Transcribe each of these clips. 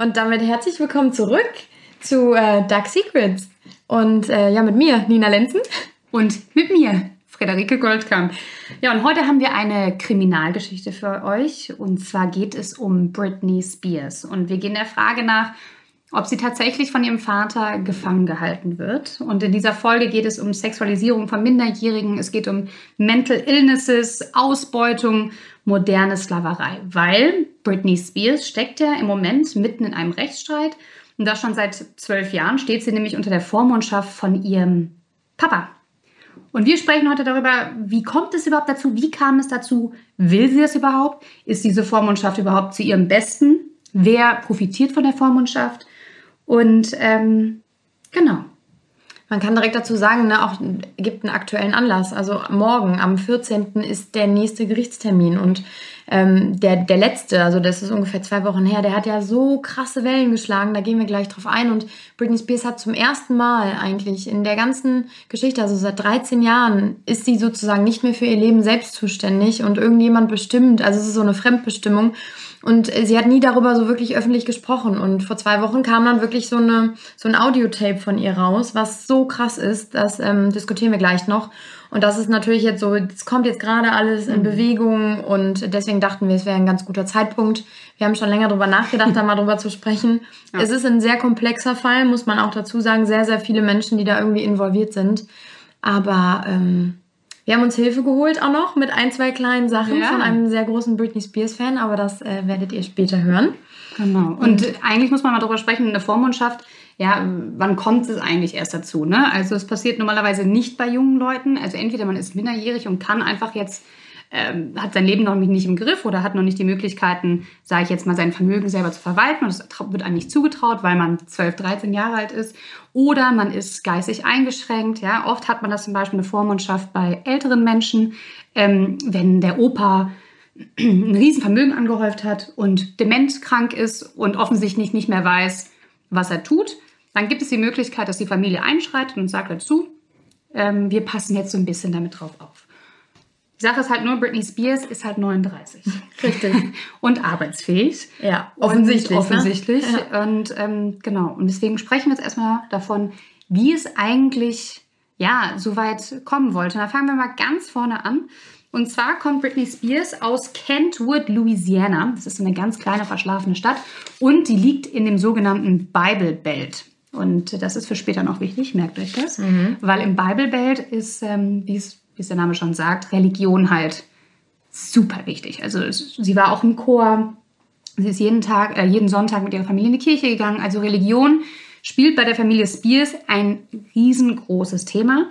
Und damit herzlich willkommen zurück zu äh, Dark Secrets. Und äh, ja, mit mir, Nina Lenzen. Und mit mir, Frederike Goldkamp. Ja, und heute haben wir eine Kriminalgeschichte für euch. Und zwar geht es um Britney Spears. Und wir gehen der Frage nach, ob sie tatsächlich von ihrem Vater gefangen gehalten wird. Und in dieser Folge geht es um Sexualisierung von Minderjährigen, es geht um Mental Illnesses, Ausbeutung moderne Sklaverei, weil Britney Spears steckt ja im Moment mitten in einem Rechtsstreit. Und das schon seit zwölf Jahren steht sie nämlich unter der Vormundschaft von ihrem Papa. Und wir sprechen heute darüber, wie kommt es überhaupt dazu, wie kam es dazu, will sie das überhaupt, ist diese Vormundschaft überhaupt zu ihrem Besten, wer profitiert von der Vormundschaft und ähm, genau. Man kann direkt dazu sagen, ne, auch gibt einen aktuellen Anlass. Also morgen, am 14. ist der nächste Gerichtstermin und ähm, der, der letzte, also das ist ungefähr zwei Wochen her, der hat ja so krasse Wellen geschlagen, da gehen wir gleich drauf ein. Und Britney Spears hat zum ersten Mal eigentlich in der ganzen Geschichte, also seit 13 Jahren, ist sie sozusagen nicht mehr für ihr Leben selbst zuständig und irgendjemand bestimmt, also es ist so eine Fremdbestimmung. Und sie hat nie darüber so wirklich öffentlich gesprochen. Und vor zwei Wochen kam dann wirklich so, eine, so ein Audiotape von ihr raus, was so krass ist. Das ähm, diskutieren wir gleich noch. Und das ist natürlich jetzt so, es kommt jetzt gerade alles in mhm. Bewegung und deswegen dachten wir, es wäre ein ganz guter Zeitpunkt. Wir haben schon länger darüber nachgedacht, da mal drüber zu sprechen. Ja. Es ist ein sehr komplexer Fall, muss man auch dazu sagen. Sehr, sehr viele Menschen, die da irgendwie involviert sind. Aber ähm, wir haben uns Hilfe geholt auch noch mit ein, zwei kleinen Sachen ja. von einem sehr großen Britney Spears-Fan, aber das äh, werdet ihr später hören. Genau. Und, Und eigentlich muss man mal darüber sprechen, eine Vormundschaft, ja, wann kommt es eigentlich erst dazu? Ne? Also es passiert normalerweise nicht bei jungen Leuten. Also entweder man ist minderjährig und kann einfach jetzt ähm, hat sein Leben noch nicht im Griff oder hat noch nicht die Möglichkeiten, sage ich jetzt mal, sein Vermögen selber zu verwalten. Und das wird einem nicht zugetraut, weil man 12, 13 Jahre alt ist. Oder man ist geistig eingeschränkt. Ja, oft hat man das zum Beispiel eine Vormundschaft bei älteren Menschen, ähm, wenn der Opa ein Riesenvermögen angehäuft hat und dementkrank ist und offensichtlich nicht mehr weiß, was er tut, dann gibt es die Möglichkeit, dass die Familie einschreitet und sagt dazu, ähm, wir passen jetzt so ein bisschen damit drauf auf. Die Sache ist halt nur, Britney Spears ist halt 39. Richtig. und arbeitsfähig. Ja, offensichtlich. Und, offensichtlich. Ne? Ja. Und ähm, genau. Und deswegen sprechen wir jetzt erstmal davon, wie es eigentlich ja so weit kommen wollte. Und da fangen wir mal ganz vorne an. Und zwar kommt Britney Spears aus Kentwood, Louisiana. Das ist eine ganz kleine, verschlafene Stadt. Und die liegt in dem sogenannten Bible Belt. Und das ist für später noch wichtig, merkt euch das. Mhm. Weil im Bible Belt ist, ähm, wie es wie es der Name schon sagt, Religion halt super wichtig. Also sie war auch im Chor, sie ist jeden Tag, äh, jeden Sonntag mit ihrer Familie in die Kirche gegangen. Also Religion spielt bei der Familie Spears ein riesengroßes Thema.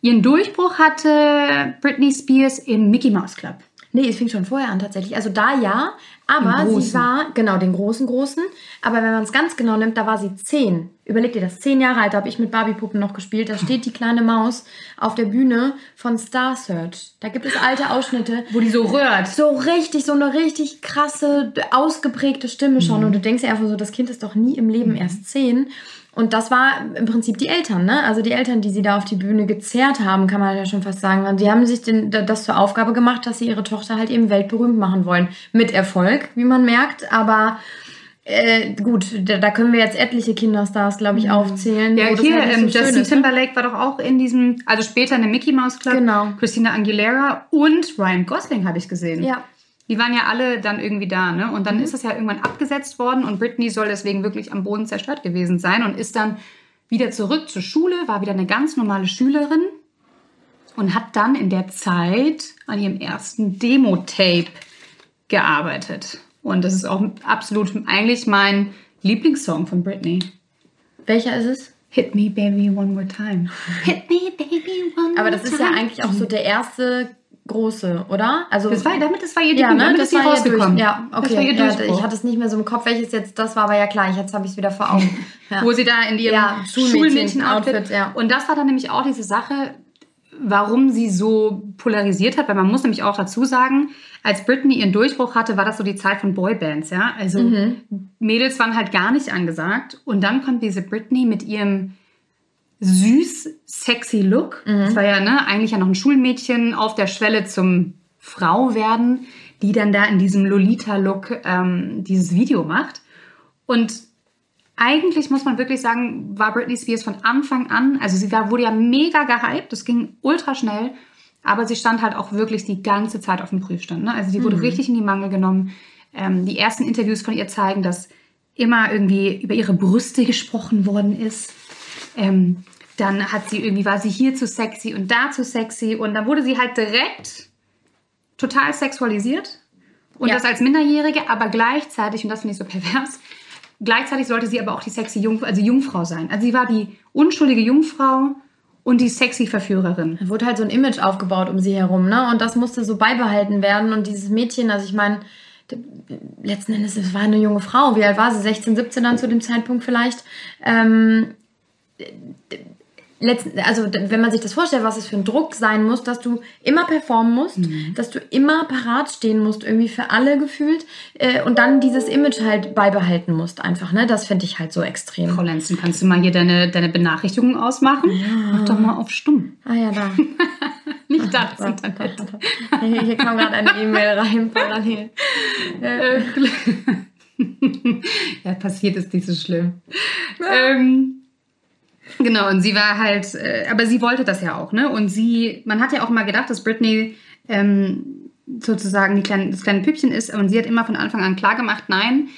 Ihren Durchbruch hatte Britney Spears im Mickey Mouse Club. Nee, es fing schon vorher an tatsächlich. Also da ja, aber sie war, genau, den großen, großen. Aber wenn man es ganz genau nimmt, da war sie zehn. Überleg dir das, zehn Jahre alt, da habe ich mit Barbie-Puppen noch gespielt. Da steht die kleine Maus auf der Bühne von Star Search. Da gibt es alte Ausschnitte. Wo die so rührt. So richtig, so eine richtig krasse, ausgeprägte Stimme schon. Mhm. Und du denkst ja einfach so, das Kind ist doch nie im Leben mhm. erst zehn. Und das war im Prinzip die Eltern, ne? Also die Eltern, die sie da auf die Bühne gezerrt haben, kann man ja schon fast sagen. Die haben sich den, das zur Aufgabe gemacht, dass sie ihre Tochter halt eben weltberühmt machen wollen. Mit Erfolg, wie man merkt. Aber äh, gut, da, da, können wir jetzt etliche Kinderstars, glaube ich, mhm. aufzählen. Ja, hier, halt so ähm, Justin ist, ne? Timberlake war doch auch in diesem, also später in dem Mickey Mouse Club. Genau. Christina Aguilera und Ryan Gosling habe ich gesehen. Ja. Die waren ja alle dann irgendwie da, ne? Und dann mhm. ist das ja irgendwann abgesetzt worden und Britney soll deswegen wirklich am Boden zerstört gewesen sein und ist dann wieder zurück zur Schule, war wieder eine ganz normale Schülerin und hat dann in der Zeit an ihrem ersten Demo-Tape gearbeitet. Und das ist auch absolut eigentlich mein Lieblingssong von Britney. Welcher ist es? Hit me, baby, one more time. Hit me, baby, one more time. Aber das ist ja eigentlich auch so der erste große, oder? Also das war damit das war ihr ja, ne? damit das ist war rausgekommen. Ja, okay. Ja, ich hatte es nicht mehr so im Kopf, welches jetzt das war, aber ja klar, jetzt habe ich es wieder vor Augen. Ja. Wo sie da in ihrem ja, Schulmädchen-Outfit. ja. Und das war dann nämlich auch diese Sache, warum sie so polarisiert hat, weil man muss nämlich auch dazu sagen, als Britney ihren Durchbruch hatte, war das so die Zeit von Boybands, ja? Also mhm. Mädels waren halt gar nicht angesagt und dann kommt diese Britney mit ihrem süß, sexy Look. Mhm. Das war ja ne, eigentlich ja noch ein Schulmädchen auf der Schwelle zum Frau werden, die dann da in diesem Lolita-Look ähm, dieses Video macht. Und eigentlich muss man wirklich sagen, war Britney Spears von Anfang an, also sie war, wurde ja mega gehypt, das ging ultra schnell, aber sie stand halt auch wirklich die ganze Zeit auf dem Prüfstand. Ne? Also die wurde mhm. richtig in die Mangel genommen. Ähm, die ersten Interviews von ihr zeigen, dass immer irgendwie über ihre Brüste gesprochen worden ist. Ähm, dann hat sie irgendwie, war sie hier zu sexy und da zu sexy und dann wurde sie halt direkt total sexualisiert. Und ja. das als Minderjährige, aber gleichzeitig, und das finde ich so pervers, gleichzeitig sollte sie aber auch die sexy Jungfrau, also Jungfrau sein. Also sie war die unschuldige Jungfrau und die sexy Verführerin. Da wurde halt so ein Image aufgebaut um sie herum, ne? Und das musste so beibehalten werden. Und dieses Mädchen, also ich meine, letzten Endes, es war eine junge Frau. Wie alt war sie? 16, 17 dann zu dem Zeitpunkt vielleicht. Ähm, letzten, also wenn man sich das vorstellt, was es für ein Druck sein muss, dass du immer performen musst, mhm. dass du immer parat stehen musst, irgendwie für alle gefühlt äh, und dann dieses Image halt beibehalten musst einfach, ne? Das finde ich halt so extrem. Frau Lenzen, kannst du mal hier deine, deine Benachrichtigungen ausmachen? Ja. Mach doch mal auf stumm. Ah ja, da. Nicht da, das Internet. Hier, hier kam gerade eine E-Mail rein parallel. Äh. ja, passiert ist nicht so schlimm. Ja. Ähm, Genau, und sie war halt, äh, aber sie wollte das ja auch, ne? Und sie, man hat ja auch mal gedacht, dass Britney ähm, sozusagen kleine, das kleine Püppchen ist und sie hat immer von Anfang an klar gemacht, nein,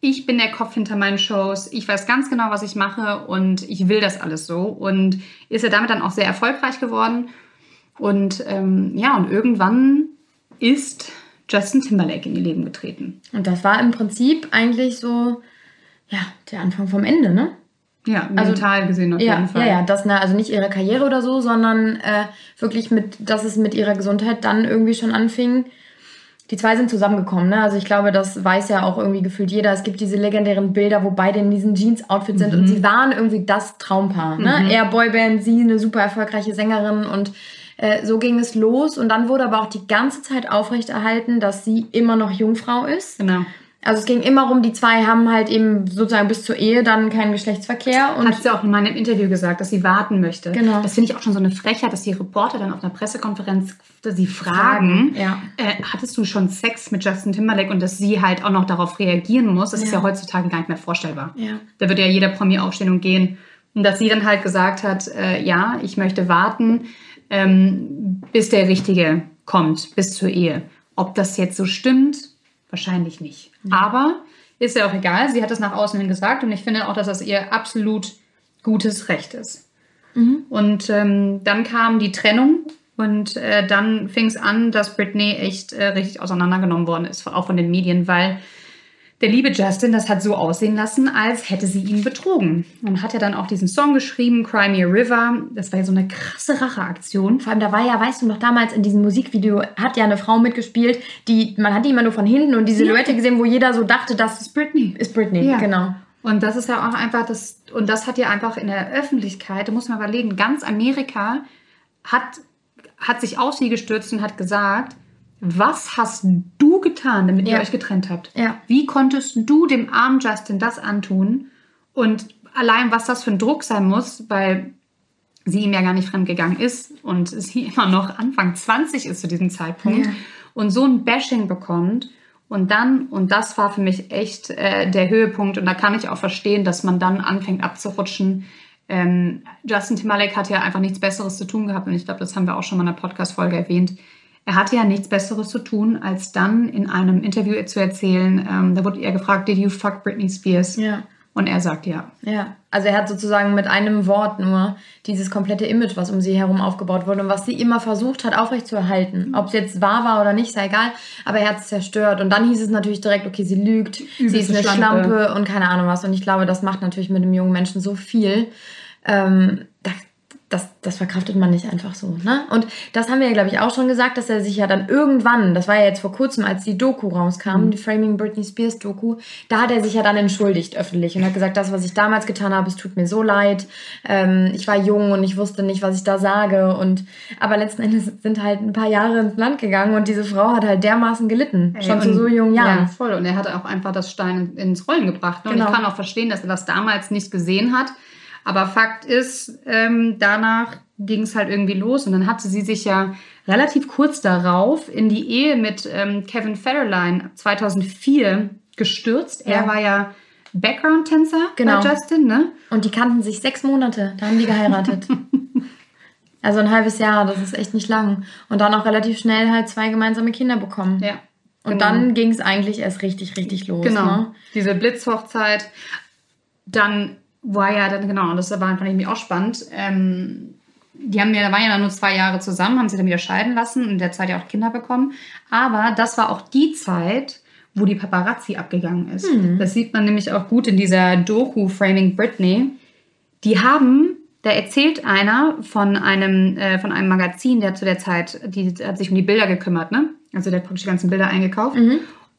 ich bin der Kopf hinter meinen Shows, ich weiß ganz genau, was ich mache und ich will das alles so. Und ist ja damit dann auch sehr erfolgreich geworden. Und ähm, ja, und irgendwann ist Justin Timberlake in ihr Leben getreten. Und das war im Prinzip eigentlich so, ja, der Anfang vom Ende, ne? Ja, also mental also, gesehen auf ja, jeden Fall. Ja, ja, das, ne, also nicht ihre Karriere oder so, sondern äh, wirklich mit, dass es mit ihrer Gesundheit dann irgendwie schon anfing. Die zwei sind zusammengekommen, ne? Also ich glaube, das weiß ja auch irgendwie gefühlt jeder. Es gibt diese legendären Bilder, wo beide in diesen Jeans-Outfits sind mhm. und sie waren irgendwie das Traumpaar, ne? Mhm. Er Boyband, sie eine super erfolgreiche Sängerin und äh, so ging es los und dann wurde aber auch die ganze Zeit aufrechterhalten, dass sie immer noch Jungfrau ist. Genau. Also es ging immer rum, die zwei haben halt eben sozusagen bis zur Ehe dann keinen Geschlechtsverkehr. Und Hat sie auch in meinem Interview gesagt, dass sie warten möchte. Genau. Das finde ich auch schon so eine Frechheit, dass die Reporter dann auf einer Pressekonferenz sie fragen, ja. äh, hattest du schon Sex mit Justin Timberlake und dass sie halt auch noch darauf reagieren muss, das ja. ist ja heutzutage gar nicht mehr vorstellbar. Ja. Da würde ja jeder Promi aufstehen und gehen. Und dass sie dann halt gesagt hat, äh, ja, ich möchte warten, ähm, bis der Richtige kommt, bis zur Ehe. Ob das jetzt so stimmt, Wahrscheinlich nicht. Mhm. Aber ist ja auch egal. Sie hat es nach außen hin gesagt und ich finde auch, dass das ihr absolut gutes Recht ist. Mhm. Und ähm, dann kam die Trennung und äh, dann fing es an, dass Britney echt äh, richtig auseinandergenommen worden ist, auch von den Medien, weil der liebe Justin das hat so aussehen lassen, als hätte sie ihn betrogen. Und hat ja dann auch diesen Song geschrieben, Cry Me a River. Das war ja so eine krasse Racheaktion. Vor allem, da war ja, weißt du noch, damals in diesem Musikvideo hat ja eine Frau mitgespielt, die, man hat die immer nur von hinten und die Silhouette ja. gesehen, wo jeder so dachte, das ist Britney. Ist Britney, ja. genau. Und das ist ja auch einfach das, und das hat ja einfach in der Öffentlichkeit, da muss man überlegen, ganz Amerika hat, hat sich auf sie gestürzt und hat gesagt, was hast du getan, damit ja. ihr euch getrennt habt? Ja. Wie konntest du dem armen Justin das antun? Und allein, was das für ein Druck sein muss, weil sie ihm ja gar nicht fremdgegangen ist und sie immer noch Anfang 20 ist zu diesem Zeitpunkt ja. und so ein Bashing bekommt. Und dann, und das war für mich echt äh, der Höhepunkt, und da kann ich auch verstehen, dass man dann anfängt abzurutschen. Ähm, Justin Timberlake hat ja einfach nichts Besseres zu tun gehabt, und ich glaube, das haben wir auch schon mal in der Podcast-Folge erwähnt er hatte ja nichts Besseres zu tun, als dann in einem Interview zu erzählen, ähm, da wurde er gefragt, did you fuck Britney Spears? Ja. Und er sagt ja. Ja, also er hat sozusagen mit einem Wort nur dieses komplette Image, was um sie herum aufgebaut wurde und was sie immer versucht hat, aufrechtzuerhalten. Ob es jetzt wahr war oder nicht, sei egal, aber er hat es zerstört. Und dann hieß es natürlich direkt, okay, sie lügt, Übelste sie ist eine Schlampe. Schlampe. und keine Ahnung was. Und ich glaube, das macht natürlich mit einem jungen Menschen so viel. Ähm, da das, das verkraftet man nicht einfach so. Ne? Und das haben wir ja, glaube ich, auch schon gesagt, dass er sich ja dann irgendwann, das war ja jetzt vor kurzem, als die Doku rauskam, mhm. die Framing Britney Spears Doku, da hat er sich ja dann entschuldigt öffentlich und hat gesagt, das, was ich damals getan habe, es tut mir so leid. Ähm, ich war jung und ich wusste nicht, was ich da sage. Und aber letzten Endes sind halt ein paar Jahre ins Land gegangen und diese Frau hat halt dermaßen gelitten, Ey, schon zu so jungen Jahren. Ja, voll. Und er hat auch einfach das Stein ins Rollen gebracht. Ne? Genau. Und ich kann auch verstehen, dass er das damals nicht gesehen hat aber Fakt ist, ähm, danach ging es halt irgendwie los und dann hatte sie sich ja relativ kurz darauf in die Ehe mit ähm, Kevin Federline 2004 gestürzt. Ja. Er war ja Background-Tänzer Genau. bei Justin, ne? Und die kannten sich sechs Monate, da haben die geheiratet. also ein halbes Jahr, das ist echt nicht lang. Und dann auch relativ schnell halt zwei gemeinsame Kinder bekommen. Ja. Und genau. dann ging es eigentlich erst richtig, richtig los. Genau. Ne? Diese Blitzhochzeit. Dann war ja dann, genau, und das war fand ich mir auch spannend. Ähm, die haben ja, waren ja dann nur zwei Jahre zusammen, haben sich dann wieder scheiden lassen und in der Zeit ja auch Kinder bekommen. Aber das war auch die Zeit, wo die Paparazzi abgegangen ist. Das sieht man nämlich auch gut in dieser Doku Framing Britney. Die haben, da erzählt einer von einem, äh, von einem Magazin, der zu der Zeit, die hat sich um die Bilder gekümmert, ne? Also der hat praktisch die ganzen Bilder eingekauft.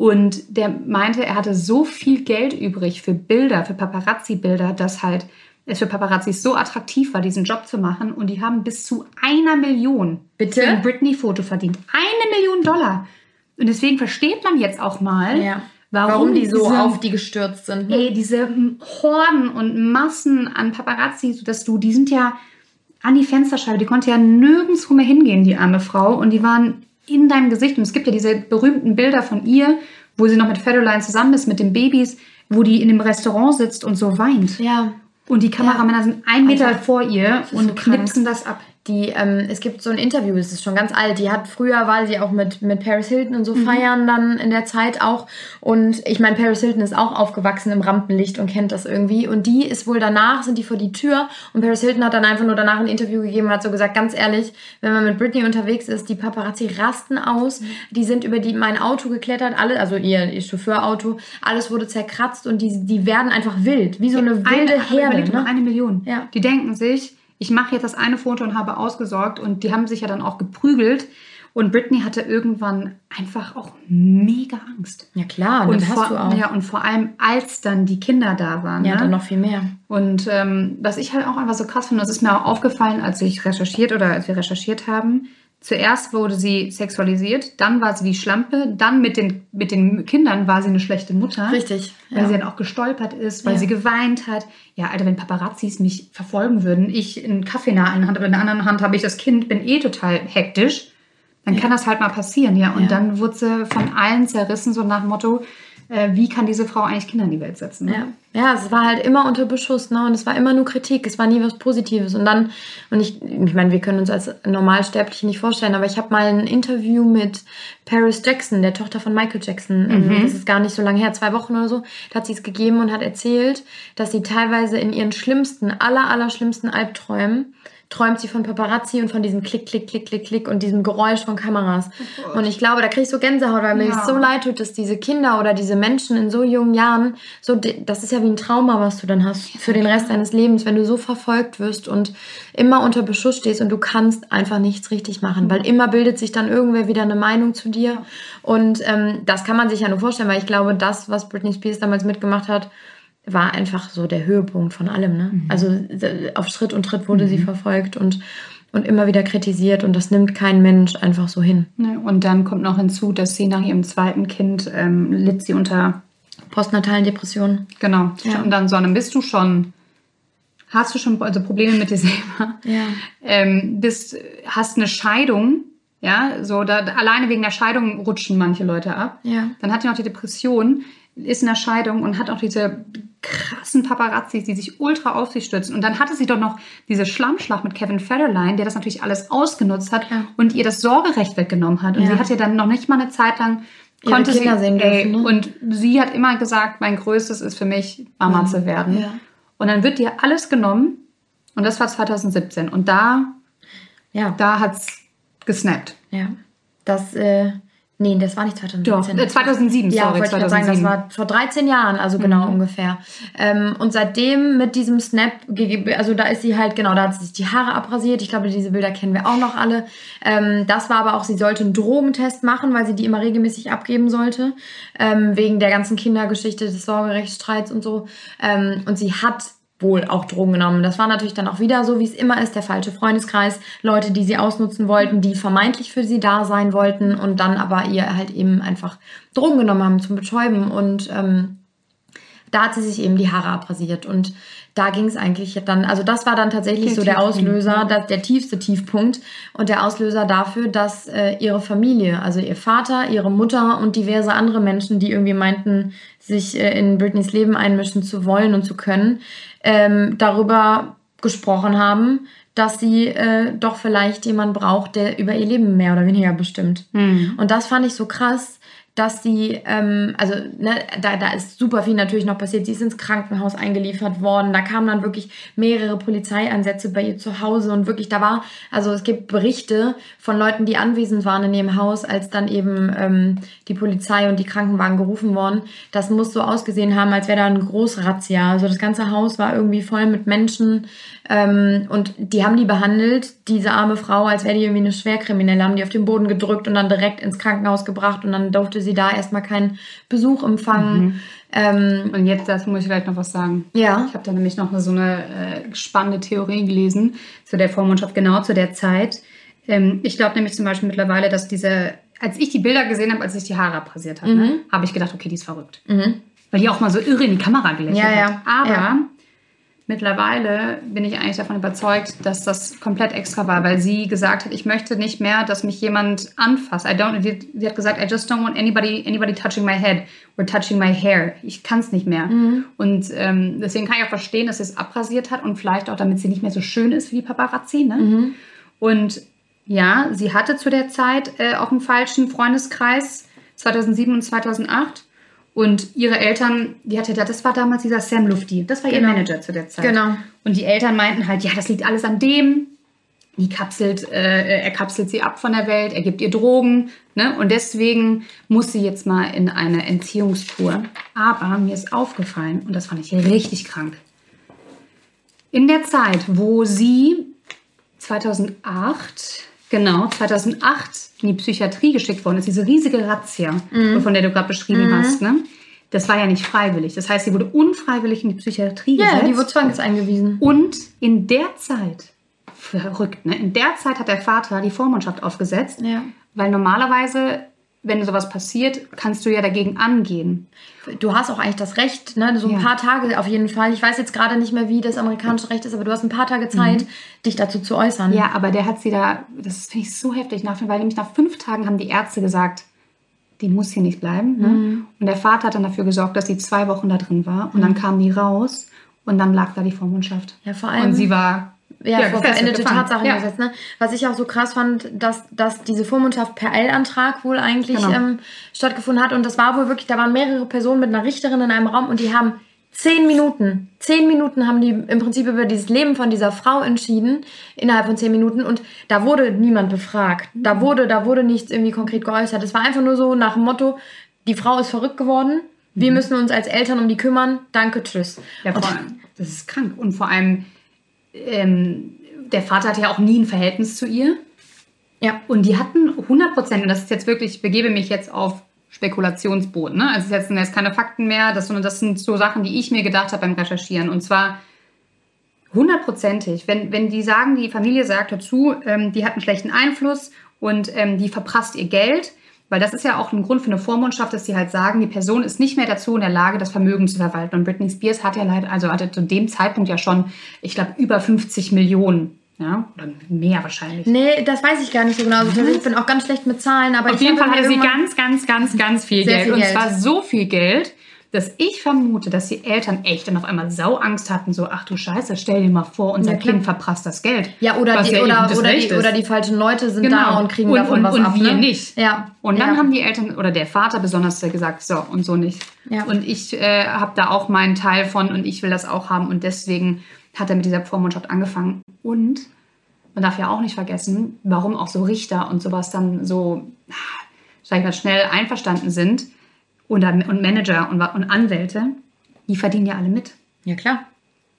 Und der meinte, er hatte so viel Geld übrig für Bilder, für Paparazzi-Bilder, dass halt es für Paparazzis so attraktiv war, diesen Job zu machen. Und die haben bis zu einer Million Bitte? für ein Britney-Foto verdient. Eine Million Dollar. Und deswegen versteht man jetzt auch mal, Ja. warum, Warum, die so diese- auf die gestürzt sind. Ne? Ey, diese Horden und Massen an Paparazzi, dass du, die sind ja an die Fensterscheibe, die konnte ja nirgendwo mehr hingehen, die arme Frau. Und die waren in deinem Gesicht. Und es gibt ja diese berühmten Bilder von ihr, wo sie noch mit Federline zusammen ist, mit den Babys, wo die in dem Restaurant sitzt und so weint. Ja. Und die Kameramänner sind ein Meter Einfach- vor ihr und so knipsen das ab. Die, ähm, es gibt so ein Interview, es ist schon ganz alt. Die hat früher war sie auch mit, mit Paris Hilton und so Mhm. feiern dann in der Zeit auch. Und ich meine, Paris Hilton ist auch aufgewachsen im Rampenlicht und kennt das irgendwie. Und die ist wohl danach, sind die vor die Tür. Und Paris Hilton hat dann einfach nur danach ein Interview gegeben und hat so gesagt, ganz ehrlich, wenn man mit Britney unterwegs ist, die Paparazzi rasten aus. Mhm. Die sind über die, mein Auto geklettert, alle, also ihr, ihr Chauffeurauto, alles wurde zerkratzt und die, die werden einfach wild. Wie so eine wilde eine, Herde. Ne? eine Million. Ja. Die denken sich, ich mache jetzt das eine Foto und habe ausgesorgt und die haben sich ja dann auch geprügelt. Und Britney hatte irgendwann einfach auch mega Angst. Ja klar, Und das hast vor, du auch. ja, und vor allem, als dann die Kinder da waren. Ja, ne? dann noch viel mehr. Und ähm, was ich halt auch einfach so krass finde, das ist mir auch aufgefallen, als ich recherchiert oder als wir recherchiert haben. Zuerst wurde sie sexualisiert, dann war sie die Schlampe, dann mit den, mit den Kindern war sie eine schlechte Mutter. Richtig, Weil ja. sie dann auch gestolpert ist, weil Ja. sie geweint hat. Ja, Alter, wenn Paparazzis mich verfolgen würden, ich einen Kaffee in der einen Hand, aber in der anderen Hand habe ich das Kind, bin eh total hektisch, dann kann das halt mal passieren, ja. Und Ja. dann wurde sie von allen zerrissen, so nach dem Motto, äh, wie kann diese Frau eigentlich Kinder in die Welt setzen? Ne? Ja. ja, es war halt immer unter Beschuss, ne? Und es war immer nur Kritik, es war nie was Positives. Und dann, und ich, ich meine, wir können uns als Normalsterbliche nicht vorstellen, aber ich habe mal ein Interview mit Paris Jackson, der Tochter von Michael Jackson, ähm, das ist gar nicht so lange her, zwei Wochen oder so, da hat sie es gegeben und hat erzählt, dass sie teilweise in ihren schlimmsten, aller, aller schlimmsten Albträumen träumt sie von Paparazzi und von diesem Klick, Klick, Klick, Klick, Klick und diesem Geräusch von Kameras. und ich glaube, da kriege ich so Gänsehaut, weil mir Ja. es so leid tut, dass diese Kinder oder diese Menschen in so jungen Jahren, so, das ist ja wie ein Trauma, was du dann hast für den Rest deines Lebens, wenn du so verfolgt wirst und immer unter Beschuss stehst und du kannst einfach nichts richtig machen, weil immer bildet sich dann irgendwer wieder eine Meinung zu dir. Und ähm, das kann man sich ja nur vorstellen, weil ich glaube, das, was Britney Spears damals mitgemacht hat, war einfach so der Höhepunkt von allem. Ne? Also äh, auf Schritt und Tritt wurde sie verfolgt und, und immer wieder kritisiert und das nimmt kein Mensch einfach so hin. Ne? Und dann kommt noch hinzu, dass sie nach ihrem zweiten Kind ähm, litt sie unter, Postnatalen Depressionen. genau, Ja. und dann so, dann bist du schon, hast du schon also Probleme mit dir selber, Ja. ähm, bist, hast eine Scheidung, ja, so da, alleine wegen der Scheidung rutschen manche Leute ab. Ja. Dann hat sie noch die Depression, ist in der Scheidung und hat auch diese krassen Paparazzis, die sich ultra auf sie stürzen. Und dann hatte sie doch noch diese Schlammschlacht mit Kevin Federline, der das natürlich alles ausgenutzt hat Ja. und ihr das Sorgerecht weggenommen hat. Und Ja. sie hat ja dann noch nicht mal eine Zeit lang konnte Kinder sie, sehen dürfen, ne? Und sie hat immer gesagt, mein Größtes ist für mich, Mama zu werden. Ja. Und dann wird dir alles genommen. Und das war 2017. Und da, Ja. da hat's gesnappt. Ja. Das, äh, nee, das war nicht 2017. Doch, äh, 2007, ja, sorry, wollte ich gerade sagen, das 2007. war vor 13 Jahren, also genau Mhm. ungefähr. Ähm, und seitdem mit diesem Snap, also da ist sie halt, genau, da hat sie sich die Haare abrasiert. Ich glaube, diese Bilder kennen wir auch noch alle. Ähm, das war aber auch, sie sollte einen Drogentest machen, weil sie die immer regelmäßig abgeben sollte, ähm, wegen der ganzen Kindergeschichte, des Sorgerechtsstreits und so. Ähm, und sie hat wohl auch Drogen genommen. Das war natürlich dann auch wieder so, wie es immer ist, der falsche Freundeskreis. Leute, die sie ausnutzen wollten, die vermeintlich für sie da sein wollten und dann aber ihr halt eben einfach Drogen genommen haben zum Betäuben. Und ähm, da hat sie sich eben die Haare abrasiert und da ging es eigentlich dann, also das war dann tatsächlich der so der Auslöser, das, der tiefste Tiefpunkt und der Auslöser dafür, dass äh, ihre Familie, also ihr Vater, ihre Mutter und diverse andere Menschen, die irgendwie meinten, sich äh, in Britneys Leben einmischen zu wollen und zu können, ähm, darüber gesprochen haben, dass sie äh, doch vielleicht jemanden braucht, der über ihr Leben mehr oder weniger bestimmt. Mhm. Und das fand ich so krass, dass sie, ähm, also ne, da, da ist super viel natürlich noch passiert. Sie ist ins Krankenhaus eingeliefert worden. Da kamen dann wirklich mehrere Polizeieinsätze bei ihr zu Hause und wirklich, da war, also es gibt Berichte von Leuten, die anwesend waren in ihrem Haus, als dann eben ähm, die Polizei und die Krankenwagen gerufen wurden. Das muss so ausgesehen haben, als wäre da ein Großrazzia. Also das ganze Haus war irgendwie voll mit Menschen ähm, und die haben die behandelt, diese arme Frau, als wäre die irgendwie eine Schwerkriminelle, haben die auf den Boden gedrückt und dann direkt ins Krankenhaus gebracht und dann durfte sie da erstmal keinen Besuch empfangen. Mhm. Ähm, und jetzt dazu muss ich vielleicht noch was sagen. Ja. Ich habe da nämlich noch so eine äh, spannende Theorie gelesen zu der Vormundschaft, genau zu der Zeit. Ähm, ich glaube nämlich zum Beispiel mittlerweile, dass diese, als ich die Bilder gesehen habe, als sich die Haare abrasiert hat, ne, mhm. ne, habe ich gedacht, okay, die ist verrückt. Mhm. Weil die auch mal so irre in die Kamera gelächelt ja, ja. hat. Aber ja. Mittlerweile bin ich eigentlich davon überzeugt, dass das komplett extra war, weil sie gesagt hat, ich möchte nicht mehr, dass mich jemand anfasst. I don't, sie hat gesagt, I just don't want anybody, anybody touching my head or touching my hair. Ich kann es nicht mehr. Mhm. Und ähm, deswegen kann ich auch verstehen, dass sie es abrasiert hat und vielleicht auch, damit sie nicht mehr so schön ist wie die Paparazzi. Ne? Mhm. Und ja, sie hatte zu der Zeit äh, auch einen falschen Freundeskreis 2007 und 2008. Und ihre Eltern, die hatte da, das war damals dieser Sam Lufti, das war genau. ihr Manager zu der Zeit. Genau. Und die Eltern meinten halt, ja, das liegt alles an dem. Die kapselt, äh, er kapselt sie ab von der Welt, er gibt ihr Drogen, ne? Und deswegen muss sie jetzt mal in eine Entziehungstour. Aber mir ist aufgefallen, und das fand ich richtig krank. In der Zeit, wo sie 2008 Genau, 2008 in die Psychiatrie geschickt worden ist, diese riesige Razzia, mhm. von der du gerade beschrieben mhm. hast. Ne? Das war ja nicht freiwillig. Das heißt, sie wurde unfreiwillig in die Psychiatrie ja, gesetzt. Ja, die wurde zwangseingewiesen. Und in der Zeit, verrückt, ne? in der Zeit hat der Vater die Vormundschaft aufgesetzt, ja. weil normalerweise wenn sowas passiert, kannst du ja dagegen angehen. Du hast auch eigentlich das Recht, ne? so ein ja. paar Tage auf jeden Fall. Ich weiß jetzt gerade nicht mehr, wie das amerikanische Recht ist, aber du hast ein paar Tage Zeit, mhm. dich dazu zu äußern. Ja, aber der hat sie da, das finde ich so heftig nach, weil nämlich nach fünf Tagen haben die Ärzte gesagt, die muss hier nicht bleiben. Ne? Mhm. Und der Vater hat dann dafür gesorgt, dass sie zwei Wochen da drin war. Und mhm. dann kam die raus und dann lag da die Vormundschaft. Ja, vor allem. Und sie war ja, ja vor verendete Tatsachen ja. gesetzt. Ne? Was ich auch so krass fand, dass, dass diese Vormundschaft per Eilantrag wohl eigentlich genau. ähm, stattgefunden hat. Und das war wohl wirklich, da waren mehrere Personen mit einer Richterin in einem Raum und die haben zehn Minuten, zehn Minuten haben die im Prinzip über dieses Leben von dieser Frau entschieden, innerhalb von zehn Minuten. Und da wurde niemand befragt. Da wurde, da wurde nichts irgendwie konkret geäußert. Es war einfach nur so nach dem Motto, die Frau ist verrückt geworden. Wir mhm. müssen uns als Eltern um die kümmern. Danke, tschüss. Ja, vor allem, das ist krank. Und vor allem, ähm, der Vater hatte ja auch nie ein Verhältnis zu ihr. Ja. Und die hatten 100 Prozent, und das ist jetzt wirklich, ich begebe mich jetzt auf Spekulationsboot, ne? Also jetzt sind jetzt keine Fakten mehr, das, sondern das sind so Sachen, die ich mir gedacht habe beim Recherchieren. Und zwar hundertprozentig. Wenn, wenn die sagen, die Familie sagt dazu, ähm, die hat einen schlechten Einfluss und ähm, die verprasst ihr Geld, weil das ist ja auch ein Grund für eine Vormundschaft, dass sie halt sagen, die Person ist nicht mehr dazu in der Lage, das Vermögen zu verwalten. Und Britney Spears hat ja leider, also hatte zu dem Zeitpunkt ja schon, ich glaube, über 50 Millionen ja, oder mehr wahrscheinlich. Nee, das weiß ich gar nicht so genau. Also, ich bin auch ganz schlecht mit Zahlen, aber Auf jeden Fall hatte sie ganz, ganz, ganz, ganz viel Geld. Viel und Geld. zwar so viel Geld, dass ich vermute, dass die Eltern echt dann auf einmal Sauangst hatten, so, ach du Scheiße, stell dir mal vor, unser ja, Kind verprasst das Geld. Ja, oder, die, ja oder, oder, die, oder, die, falschen Leute sind genau. da und kriegen und, davon und, was und ab. Und wir ne? nicht. Ja. Und dann ja. haben die Eltern oder der Vater besonders gesagt, so und so nicht. Ja. Und ich äh, habe da auch meinen Teil von und ich will das auch haben und deswegen hat er mit dieser Vormundschaft angefangen. Und man darf ja auch nicht vergessen, warum auch so Richter und sowas dann so, sag ich mal, schnell einverstanden sind und, und Manager und, und Anwälte, die verdienen ja alle mit. Ja, klar.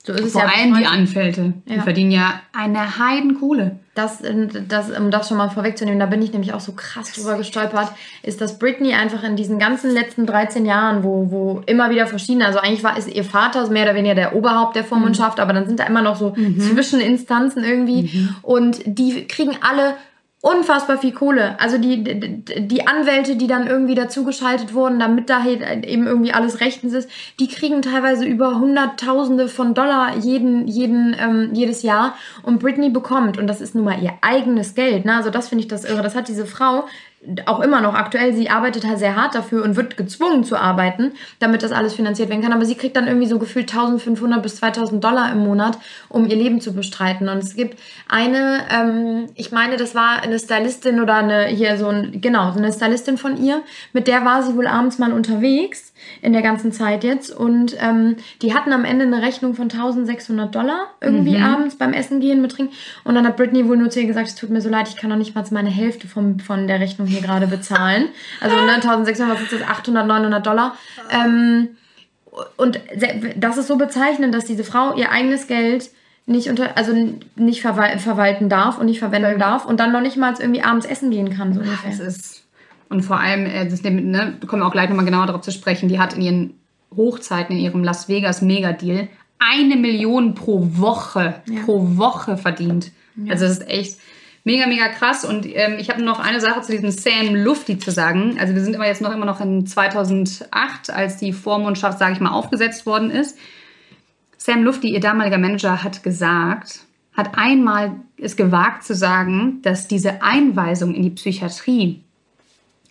So ist es Vor ja allem die Anwälte. Ja. Die verdienen ja eine Heidenkohle. Das, das, um das schon mal vorwegzunehmen, da bin ich nämlich auch so krass drüber gestolpert, ist, dass Britney einfach in diesen ganzen letzten 13 Jahren, wo, wo immer wieder verschiedene, also eigentlich war ist ihr Vater mehr oder weniger der Oberhaupt der Vormundschaft, mhm. aber dann sind da immer noch so mhm. Zwischeninstanzen irgendwie mhm. und die kriegen alle unfassbar viel Kohle. Also die, die, Anwälte, die dann irgendwie dazugeschaltet wurden, damit da eben irgendwie alles rechtens ist, die kriegen teilweise über Hunderttausende von Dollar jeden, jeden, ähm, jedes Jahr. Und Britney bekommt, und das ist nun mal ihr eigenes Geld, ne? also das finde ich das irre, das hat diese Frau auch immer noch aktuell, sie arbeitet halt sehr hart dafür und wird gezwungen zu arbeiten, damit das alles finanziert werden kann. Aber sie kriegt dann irgendwie so gefühlt 1500 bis 2000 Dollar im Monat, um ihr Leben zu bestreiten. Und es gibt eine, ähm, ich meine, das war eine Stylistin oder eine, hier so ein, genau, so eine Stylistin von ihr, mit der war sie wohl abends mal unterwegs in der ganzen Zeit jetzt. Und ähm, die hatten am Ende eine Rechnung von 1600 Dollar irgendwie mhm. abends beim Essen gehen mit Trinken. Und dann hat Britney wohl nur zu ihr gesagt, es tut mir so leid, ich kann noch nicht mal meine Hälfte vom, von der Rechnung hier gerade bezahlen. Also ne, 1600, was ist das, 800, 900 Dollar. Ähm, und das ist so bezeichnend, dass diese Frau ihr eigenes Geld nicht unter, also nicht verwal verwalten darf und nicht verwenden darf und dann noch nicht mal irgendwie abends essen gehen kann. So ungefähr. Das ist und vor allem, äh, das ne, kommen wir auch gleich nochmal genauer darauf zu sprechen, die hat in ihren Hochzeiten, in ihrem Las Vegas Mega-Deal eine Million pro Woche, ja. pro Woche verdient. Ja. Also das ist echt mega, mega krass. Und ähm, ich habe noch eine Sache zu diesem Sam Lufti zu sagen. Also wir sind immer jetzt noch immer noch in 2008, als die Vormundschaft, sage ich mal, aufgesetzt worden ist. Sam Lufti, ihr damaliger Manager, hat gesagt, hat einmal es gewagt zu sagen, dass diese Einweisung in die Psychiatrie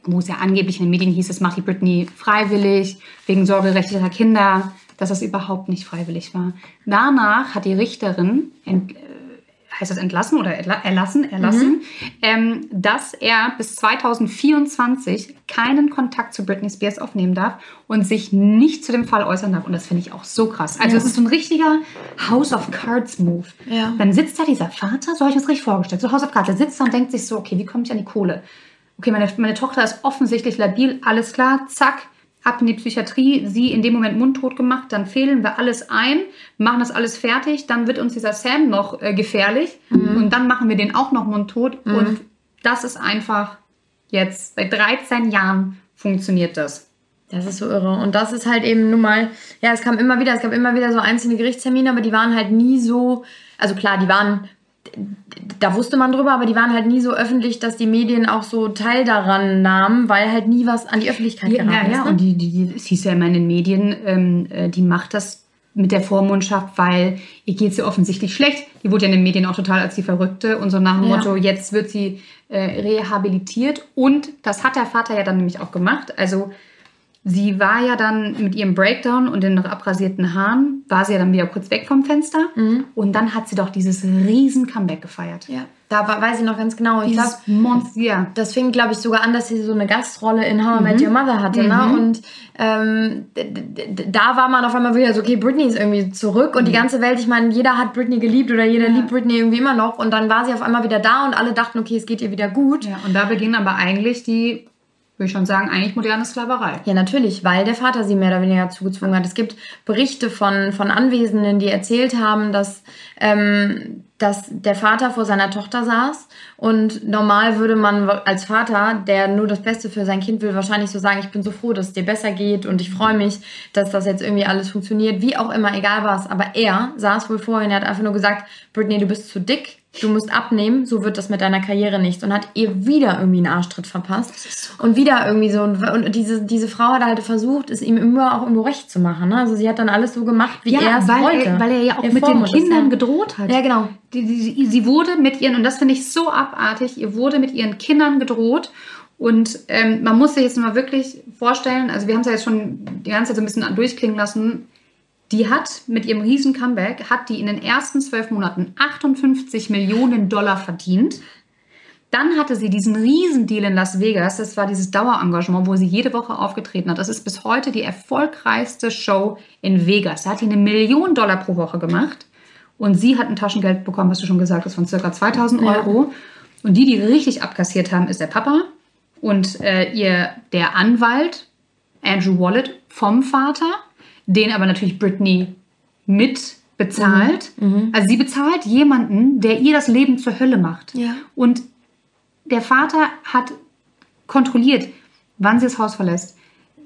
wo es ja angeblich in den Medien hieß, das macht die Britney freiwillig, wegen sorgerechtlicher Kinder, dass das überhaupt nicht freiwillig war. Danach hat die Richterin, ent, äh, heißt das entlassen oder erlassen, erlassen, mhm. ähm, dass er bis 2024 keinen Kontakt zu Britney Spears aufnehmen darf und sich nicht zu dem Fall äußern darf. Und das finde ich auch so krass. Also es ist so ein richtiger House of Cards Move. Ja. Dann sitzt da dieser Vater, so habe ich mir das richtig vorgestellt, so House of Cards, der sitzt da und denkt sich so, okay, wie komme ich an die Kohle? Okay, meine, meine Tochter ist offensichtlich labil, alles klar, zack, ab in die Psychiatrie, sie in dem Moment mundtot gemacht, dann fehlen wir alles ein, machen das alles fertig, dann wird uns dieser Sam noch äh, gefährlich mhm. und dann machen wir den auch noch mundtot mhm. und das ist einfach jetzt, seit 13 Jahren funktioniert das. Das ist so irre. Und das ist halt eben nun mal, ja, es kam immer wieder, es gab immer wieder so einzelne Gerichtstermine, aber die waren halt nie so, also klar, die waren da wusste man drüber, aber die waren halt nie so öffentlich, dass die Medien auch so Teil daran nahmen, weil halt nie was an die Öffentlichkeit ja, geraten ja, ist. Ja, ne? und die, die, es hieß ja immer in den Medien, ähm, äh, die macht das mit der Vormundschaft, weil ihr geht sie offensichtlich schlecht. Die wurde ja in den Medien auch total als die Verrückte und so nach dem ja. Motto, jetzt wird sie äh, rehabilitiert. Und das hat der Vater ja dann nämlich auch gemacht. Also Sie war ja dann mit ihrem Breakdown und den noch abrasierten Haaren, war sie ja dann wieder kurz weg vom Fenster. Mhm. Und dann hat sie doch dieses riesen Comeback gefeiert. Ja, da war, weiß ich noch ganz genau. Ich glaube, Monster. Das fing, glaube ich, sogar an, dass sie so eine Gastrolle in How I Met mhm. Your Mother hatte. Ne? Mhm. Ne? Und ähm, da war man auf einmal wieder so, okay, Britney ist irgendwie zurück. Und die mhm. ganze Welt, ich meine, jeder hat Britney geliebt oder jeder ja. liebt Britney irgendwie immer noch. Und dann war sie auf einmal wieder da und alle dachten, okay, es geht ihr wieder gut. Ja, und da beginnt aber eigentlich die würde ich schon sagen, eigentlich moderne Sklaverei. Ja, natürlich, weil der Vater sie mehr oder weniger zugezwungen hat. Es gibt Berichte von, von Anwesenden, die erzählt haben, dass, ähm, dass der Vater vor seiner Tochter saß und normal würde man als Vater, der nur das Beste für sein Kind will, wahrscheinlich so sagen, ich bin so froh, dass es dir besser geht und ich freue mich, dass das jetzt irgendwie alles funktioniert, wie auch immer, egal was. Aber er saß wohl vorhin, er hat einfach nur gesagt, Britney, du bist zu dick, du musst abnehmen, so wird das mit deiner Karriere nicht. Und hat ihr wieder irgendwie einen Arschtritt verpasst. Und wieder irgendwie so. Und diese, diese Frau hat halt versucht, es ihm immer auch irgendwo recht zu machen. Ne? Also sie hat dann alles so gemacht, wie ja, er es wollte. Er, weil er ja auch er mit den Kindern gedroht hat. Ja, genau. Die, die, sie wurde mit ihren, und das finde ich so abartig, ihr wurde mit ihren Kindern gedroht. Und ähm, man muss sich jetzt mal wirklich vorstellen, also wir haben es ja jetzt schon die ganze Zeit so ein bisschen durchklingen lassen, die hat mit ihrem riesen Comeback, hat die in den ersten zwölf Monaten 58 Millionen Dollar verdient. Dann hatte sie diesen Riesendeal in Las Vegas. Das war dieses Dauerengagement, wo sie jede Woche aufgetreten hat. Das ist bis heute die erfolgreichste Show in Vegas. Da hat die eine Million Dollar pro Woche gemacht. Und sie hat ein Taschengeld bekommen, was du schon gesagt hast, von circa 2000 Euro. Ja. Und die, die richtig abkassiert haben, ist der Papa und äh, ihr der Anwalt Andrew Wallet vom Vater den aber natürlich Britney mit bezahlt. Mhm. mhm. Also sie bezahlt jemanden, der ihr das Leben zur Hölle macht. Ja. Und der Vater hat kontrolliert, wann sie das Haus verlässt,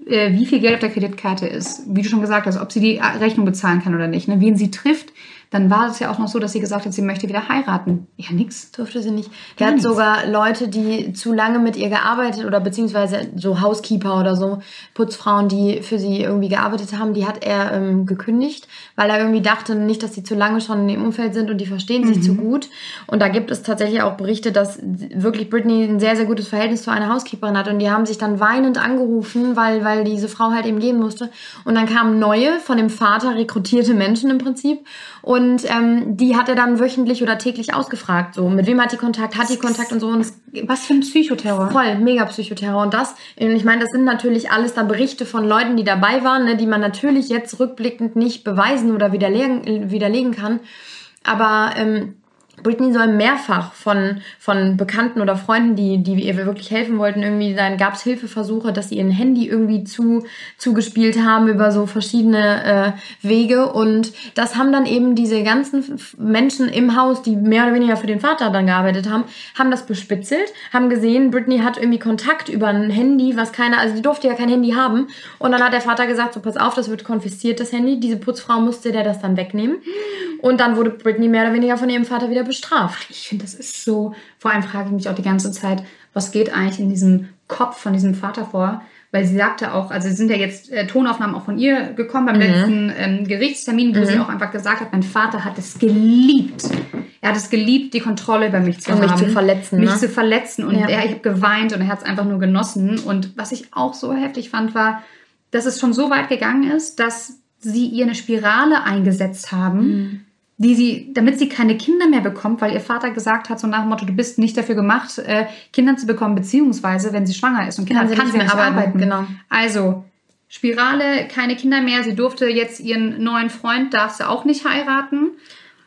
äh, wie viel Geld auf der Kreditkarte ist, wie du schon gesagt hast, ob sie die Rechnung bezahlen kann oder nicht, ne, wen sie trifft. Dann war es ja auch noch so, dass sie gesagt hat, sie möchte wieder heiraten. Ja, nix. Durfte sie nicht. Die hat sogar Leute, die zu lange mit ihr gearbeitet oder beziehungsweise so Housekeeper oder so, Putzfrauen, die für sie irgendwie gearbeitet haben, die hat er ähm, gekündigt, weil er irgendwie dachte nicht, dass sie zu lange schon in dem Umfeld sind und die verstehen mhm. sich zu gut. Und da gibt es tatsächlich auch Berichte, dass wirklich Britney ein sehr, sehr gutes Verhältnis zu einer Housekeeperin hat und die haben sich dann weinend angerufen, weil, weil diese Frau halt eben gehen musste. Und dann kamen neue, von dem Vater rekrutierte Menschen im Prinzip und ähm, die hat er dann wöchentlich oder täglich ausgefragt. So, mit wem hat die Kontakt, hat die Kontakt und so. Und Was für ein Psychoterror. Voll, mega Psychoterror. Und das, ich meine, das sind natürlich alles da Berichte von Leuten, die dabei waren, ne, die man natürlich jetzt rückblickend nicht beweisen oder widerlegen, widerlegen kann. Aber ähm, Britney soll mehrfach von, von Bekannten oder Freunden, die, die ihr wirklich helfen wollten, irgendwie, dann gab es Hilfeversuche, dass sie ihr Handy irgendwie zu, zugespielt haben über so verschiedene äh, Wege. Und das haben dann eben diese ganzen Menschen im Haus, die mehr oder weniger für den Vater dann gearbeitet haben, haben das bespitzelt, haben gesehen, Britney hat irgendwie Kontakt über ein Handy, was keiner, also die durfte ja kein Handy haben. Und dann hat der Vater gesagt, so pass auf, das wird konfisziert, das Handy. Diese Putzfrau musste der das dann wegnehmen. Und dann wurde Britney mehr oder weniger von ihrem Vater wieder bestraft. Ich finde, das ist so. Vor allem frage ich mich auch die ganze Zeit, was geht eigentlich in diesem Kopf von diesem Vater vor? Weil sie sagte auch, also sind ja jetzt äh, Tonaufnahmen auch von ihr gekommen beim mhm. letzten ähm, Gerichtstermin, wo mhm. sie auch einfach gesagt hat, mein Vater hat es geliebt. Er hat es geliebt, die Kontrolle über mich zu und haben. Mich zu verletzen. Mich ne? zu verletzen. Und ja. er, ich habe geweint und er hat es einfach nur genossen. Und was ich auch so heftig fand, war, dass es schon so weit gegangen ist, dass sie ihr eine Spirale eingesetzt haben, mhm die sie, damit sie keine Kinder mehr bekommt, weil ihr Vater gesagt hat, so nach dem Motto, du bist nicht dafür gemacht, äh, Kinder zu bekommen, beziehungsweise wenn sie schwanger ist und Kinder kann sie, kann sie nicht arbeiten. arbeiten. Genau. Also Spirale, keine Kinder mehr. Sie durfte jetzt ihren neuen Freund, darf sie auch nicht heiraten.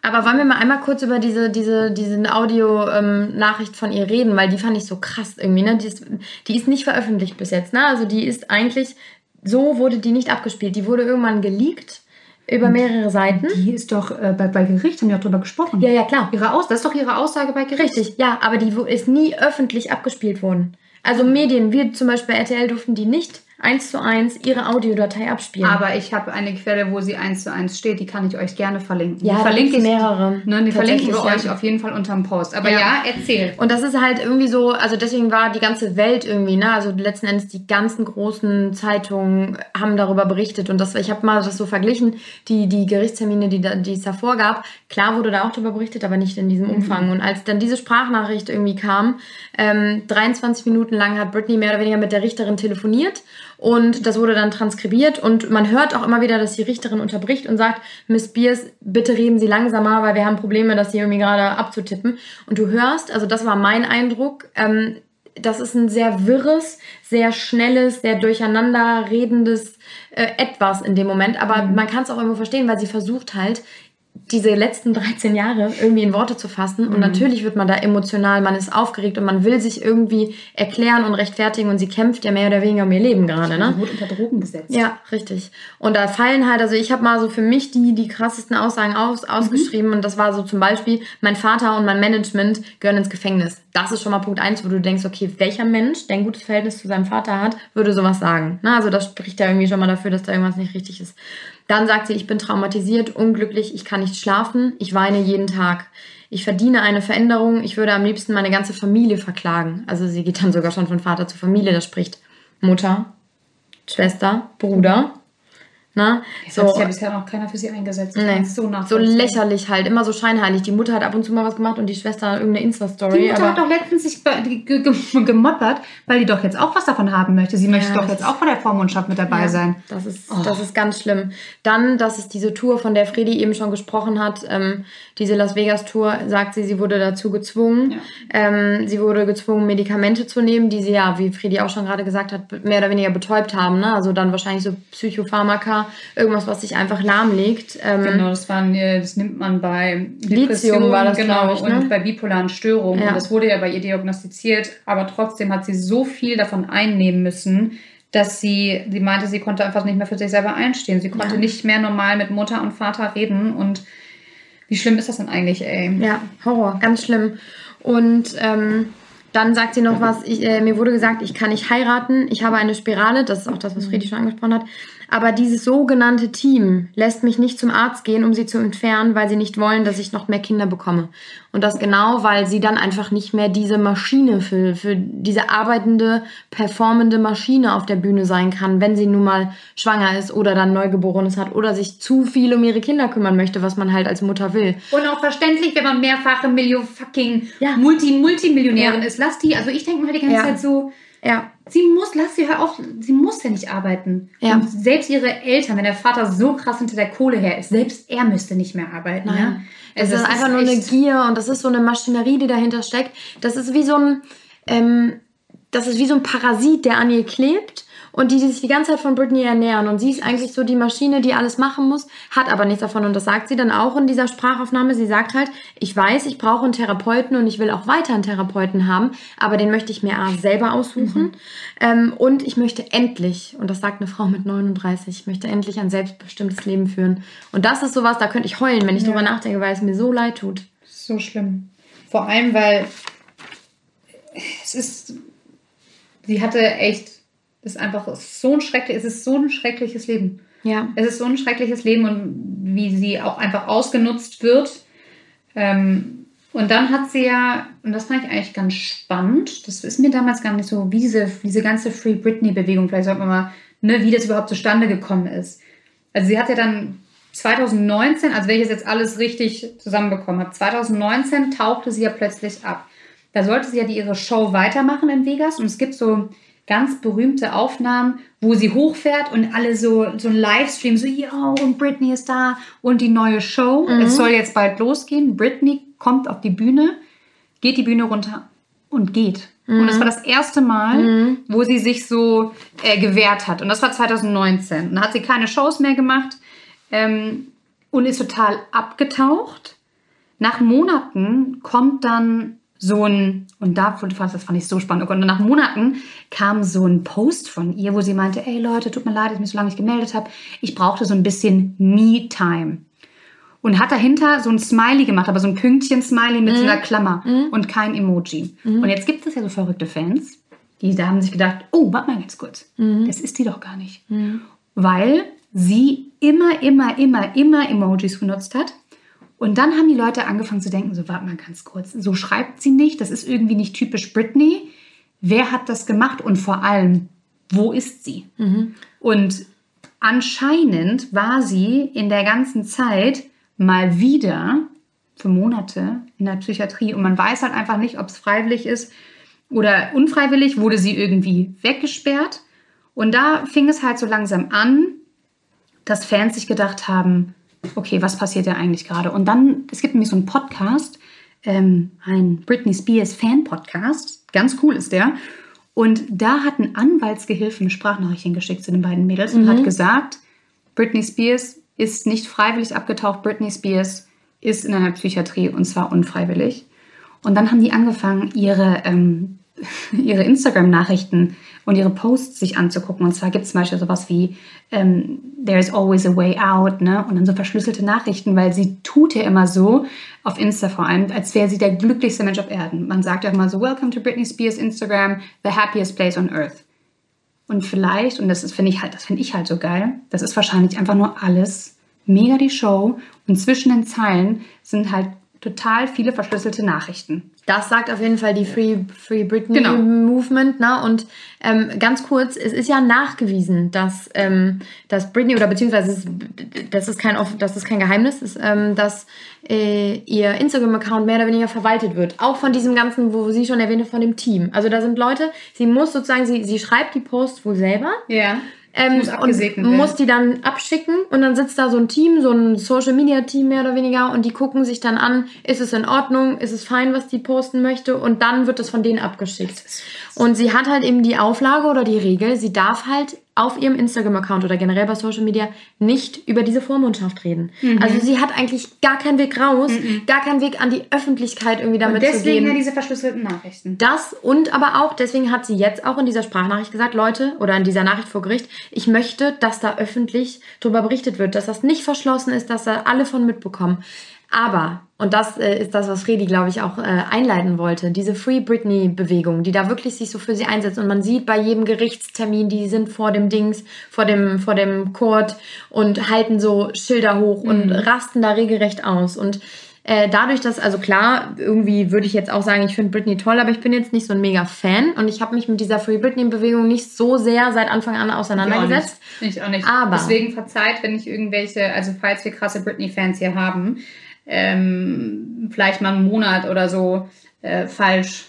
Aber wollen wir mal einmal kurz über diese, diese, diese Audio-Nachricht ähm, von ihr reden, weil die fand ich so krass irgendwie, ne? Die ist, die ist nicht veröffentlicht bis jetzt, ne? Also die ist eigentlich, so wurde die nicht abgespielt. Die wurde irgendwann geleakt über mehrere Seiten. Die ist doch äh, bei, bei Gericht, haben ja darüber gesprochen. Ja, ja, klar. Ihre Aus, das ist doch ihre Aussage bei Gericht. Richtig, ja, aber die ist nie öffentlich abgespielt worden. Also Medien, wir zum Beispiel RTL durften die nicht eins zu eins ihre Audiodatei abspielen. Aber ich habe eine Quelle, wo sie eins zu eins steht, die kann ich euch gerne verlinken. Ja, die verlinke ich mehrere. Ne, die verlinke ich euch auf jeden Fall unterm Post. Aber ja. ja. erzähl. Und das ist halt irgendwie so, also deswegen war die ganze Welt irgendwie, ne, also letzten Endes die ganzen großen Zeitungen haben darüber berichtet und das, ich habe mal das so verglichen, die die Gerichtstermine, die, die es davor gab, klar wurde da auch darüber berichtet, aber nicht in diesem mhm. Umfang. Und als dann diese Sprachnachricht irgendwie kam, ähm, 23 Minuten lang hat Britney mehr oder weniger mit der Richterin telefoniert und das wurde dann transkribiert und man hört auch immer wieder, dass die Richterin unterbricht und sagt, Miss Beers, bitte reden Sie langsamer, weil wir haben Probleme, das hier irgendwie gerade abzutippen. Und du hörst, also das war mein Eindruck, ähm, das ist ein sehr wirres, sehr schnelles, sehr durcheinander redendes äh, Etwas in dem Moment. Aber mhm. man kann es auch irgendwo verstehen, weil sie versucht halt, diese letzten 13 Jahre irgendwie in Worte zu fassen. Und mhm. natürlich wird man da emotional, man ist aufgeregt und man will sich irgendwie erklären und rechtfertigen und sie kämpft ja mehr oder weniger um ihr Leben gerade. Ne? Wurde unter Drogen gesetzt. Ja, richtig. Und da fallen halt, also ich habe mal so für mich die, die krassesten Aussagen aus, ausgeschrieben mhm. und das war so zum Beispiel, mein Vater und mein Management gehören ins Gefängnis. Das ist schon mal Punkt eins, wo du denkst, okay, welcher Mensch, der ein gutes Verhältnis zu seinem Vater hat, würde sowas sagen. Ne? Also das spricht ja irgendwie schon mal dafür, dass da irgendwas nicht richtig ist. Dann sagt sie, ich bin traumatisiert, unglücklich, ich kann nicht schlafen, ich weine jeden Tag. Ich verdiene eine Veränderung, ich würde am liebsten meine ganze Familie verklagen. Also sie geht dann sogar schon von Vater zu Familie, das spricht Mutter, Schwester, Bruder, Ne? Das so, hat sich ja bisher noch keiner für sie eingesetzt. Nee. So, so lächerlich halt, immer so scheinheilig. Die Mutter hat ab und zu mal was gemacht und die Schwester irgendeine Insta-Story. Die Mutter hat doch letztens sich gemoppert, weil die doch jetzt auch was davon haben möchte. Sie möchte ja, doch jetzt auch vor der Vormundschaft mit dabei ja, sein. Das ist, oh. das ist ganz schlimm. Dann, das ist diese Tour, von der Fredi eben schon gesprochen hat, ähm, diese Las Vegas-Tour, sagt sie, sie wurde dazu gezwungen. Ja. Ähm, sie wurde gezwungen, Medikamente zu nehmen, die sie ja, wie Fredi auch schon gerade gesagt hat, mehr oder weniger betäubt haben. Ne? Also dann wahrscheinlich so Psychopharmaka irgendwas, was sich einfach lahmlegt. Ähm, genau, das, waren, das nimmt man bei Lithium war das, genau, ich, ne? und bei bipolaren Störungen. Ja. Und das wurde ja bei ihr diagnostiziert, aber trotzdem hat sie so viel davon einnehmen müssen, dass sie, sie meinte, sie konnte einfach nicht mehr für sich selber einstehen. Sie konnte ja. nicht mehr normal mit Mutter und Vater reden und wie schlimm ist das denn eigentlich, ey? Ja, Horror, ganz schlimm. Und ähm, dann sagt sie noch was, ich, äh, mir wurde gesagt, ich kann nicht heiraten, ich habe eine Spirale, das ist auch das, was Friedi schon angesprochen hat. Aber dieses sogenannte Team lässt mich nicht zum Arzt gehen, um sie zu entfernen, weil sie nicht wollen, dass ich noch mehr Kinder bekomme. Und das genau, weil sie dann einfach nicht mehr diese Maschine für, für diese arbeitende, performende Maschine auf der Bühne sein kann, wenn sie nun mal schwanger ist oder dann Neugeborenes hat oder sich zu viel um ihre Kinder kümmern möchte, was man halt als Mutter will. Und auch verständlich, wenn man mehrfache Million fucking ja. Multi Multimillionärin ja. ist. Lass die, also ich denke mir die ganze ja. Zeit so, ja. Sie muss, lass sie hör auf, sie muss ja nicht arbeiten. Ja. Und selbst ihre Eltern, wenn der Vater so krass hinter der Kohle her ist, selbst er müsste nicht mehr arbeiten. Nein. Ja? Also das, ist einfach ist nur eine Gier und das ist so eine Maschinerie, die dahinter steckt. Das ist wie so ein, ähm, das ist wie so ein Parasit, der an ihr klebt und die, die sich die ganze Zeit von Britney ernähren. Und sie ist eigentlich so die Maschine, die alles machen muss, hat aber nichts davon. Und das sagt sie dann auch in dieser Sprachaufnahme. Sie sagt halt, ich weiß, ich brauche einen Therapeuten und ich will auch weiter einen Therapeuten haben, aber den möchte ich mir selber aussuchen. Mhm. Ähm, und ich möchte endlich, und das sagt eine Frau mit 39, ich möchte endlich ein selbstbestimmtes Leben führen. Und das ist sowas, da könnte ich heulen, wenn ich ja. drüber nachdenke, weil es mir so leid tut. So schlimm. Vor allem, weil es ist, sie hatte echt ist einfach so ein schrecklich, es ist so ein schreckliches Leben. Ja. Es ist so ein schreckliches Leben und wie sie auch einfach ausgenutzt wird. Ähm, und dann hat sie ja, und das fand ich eigentlich ganz spannend, das ist mir damals gar nicht so, wie diese, diese ganze Free Britney-Bewegung, vielleicht sollten wir mal, ne, wie das überhaupt zustande gekommen ist. Also sie hat ja dann 2019, also wenn ich es jetzt alles richtig zusammenbekommen habe, 2019 tauchte sie ja plötzlich ab. Da sollte sie ja die, ihre Show weitermachen in Vegas und es gibt so ganz berühmte Aufnahmen, wo sie hochfährt und alle so, so ein Livestream, so, yo, und Britney ist da und die neue Show. Mhm. Es soll jetzt bald losgehen. Britney kommt auf die Bühne, geht die Bühne runter und geht. Mhm. Und das war das erste Mal, mhm. wo sie sich so äh, gewehrt hat. Und das war 2019. Und dann hat sie keine Shows mehr gemacht ähm, und ist total abgetaucht. Nach Monaten kommt dann so ein, und da, das fand ich so spannend, und nach Monaten kam so ein Post von ihr, wo sie meinte, ey Leute, tut mir leid, dass ich mich so lange nicht gemeldet habe, ich brauchte so ein bisschen Me-Time. Und hat dahinter so ein Smiley gemacht, aber so ein Pünktchen-Smiley mit mhm. so einer Klammer mhm. und kein Emoji. Mhm. Und jetzt gibt es ja so verrückte Fans, die da haben sich gedacht, oh, warte mal ganz kurz, mhm. das ist die doch gar nicht. Mhm. Weil sie immer, immer, immer, immer Emojis benutzt hat und dann haben die Leute angefangen zu denken, so warte mal ganz kurz, so schreibt sie nicht, das ist irgendwie nicht typisch Britney. Wer hat das gemacht und vor allem, wo ist sie? Mhm. Und anscheinend war sie in der ganzen Zeit mal wieder für Monate in der Psychiatrie und man weiß halt einfach nicht, ob es freiwillig ist oder unfreiwillig, wurde sie irgendwie weggesperrt. Und da fing es halt so langsam an, dass Fans sich gedacht haben, okay, was passiert ja eigentlich gerade? Und dann, es gibt nämlich so einen Podcast, ähm, ein Britney Spears Fan-Podcast, ganz cool ist der. Und da hat ein Anwaltsgehilfe eine Sprachnachricht geschickt zu den beiden Mädels mhm. und hat gesagt, Britney Spears ist nicht freiwillig abgetaucht, Britney Spears ist in einer Psychiatrie und zwar unfreiwillig. Und dann haben die angefangen, ihre, ähm, ihre Instagram-Nachrichten und ihre Posts sich anzugucken. Und zwar gibt es zum Beispiel sowas wie ähm, There is always a way out, ne? Und dann so verschlüsselte Nachrichten, weil sie tut ja immer so, auf Insta vor allem, als wäre sie der glücklichste Mensch auf Erden. Man sagt ja immer so, Welcome to Britney Spears Instagram, the happiest place on earth. Und vielleicht, und das finde ich halt, das finde ich halt so geil, das ist wahrscheinlich einfach nur alles mega die Show und zwischen den Zeilen sind halt total viele verschlüsselte Nachrichten. Das sagt auf jeden Fall die Free, Free Britney genau. Movement. Ne? Und ähm, ganz kurz, es ist ja nachgewiesen, dass, ähm, dass Britney, oder beziehungsweise es, das, ist kein, das ist kein Geheimnis, ist, ähm, dass äh, ihr Instagram-Account mehr oder weniger verwaltet wird. Auch von diesem ganzen, wo sie schon erwähnte, von dem Team. Also da sind Leute, sie muss sozusagen, sie, sie schreibt die Posts wohl selber. Ja. Ähm, muss und muss die dann abschicken und dann sitzt da so ein Team, so ein Social Media Team mehr oder weniger und die gucken sich dann an, ist es in Ordnung, ist es fein, was die posten möchte und dann wird es von denen abgeschickt. Und sie hat halt eben die Auflage oder die Regel, sie darf halt auf ihrem Instagram-Account oder generell bei Social Media nicht über diese Vormundschaft reden. Mhm. Also sie hat eigentlich gar keinen Weg raus, mhm. gar keinen Weg an die Öffentlichkeit irgendwie damit und deswegen zu gehen. ja diese verschlüsselten Nachrichten. Das und aber auch, deswegen hat sie jetzt auch in dieser Sprachnachricht gesagt, Leute, oder in dieser Nachricht vor Gericht, ich möchte, dass da öffentlich darüber berichtet wird, dass das nicht verschlossen ist, dass da alle von mitbekommen. Aber Und das äh, ist das, was Fredi, glaube ich, auch äh, einleiten wollte. Diese Free Britney-Bewegung, die da wirklich sich so für sie einsetzt. Und man sieht bei jedem Gerichtstermin, die sind vor dem Dings, vor dem, vor dem Court und halten so Schilder hoch mhm. und rasten da regelrecht aus. Und äh, dadurch, dass, also klar, irgendwie würde ich jetzt auch sagen, ich finde Britney toll, aber ich bin jetzt nicht so ein mega Fan und ich habe mich mit dieser Free Britney-Bewegung nicht so sehr seit Anfang an auseinandergesetzt. Ich auch nicht. Ich auch nicht. Aber Deswegen verzeiht, wenn ich irgendwelche, also falls wir krasse Britney-Fans hier haben, ähm, vielleicht mal einen Monat oder so äh, falsch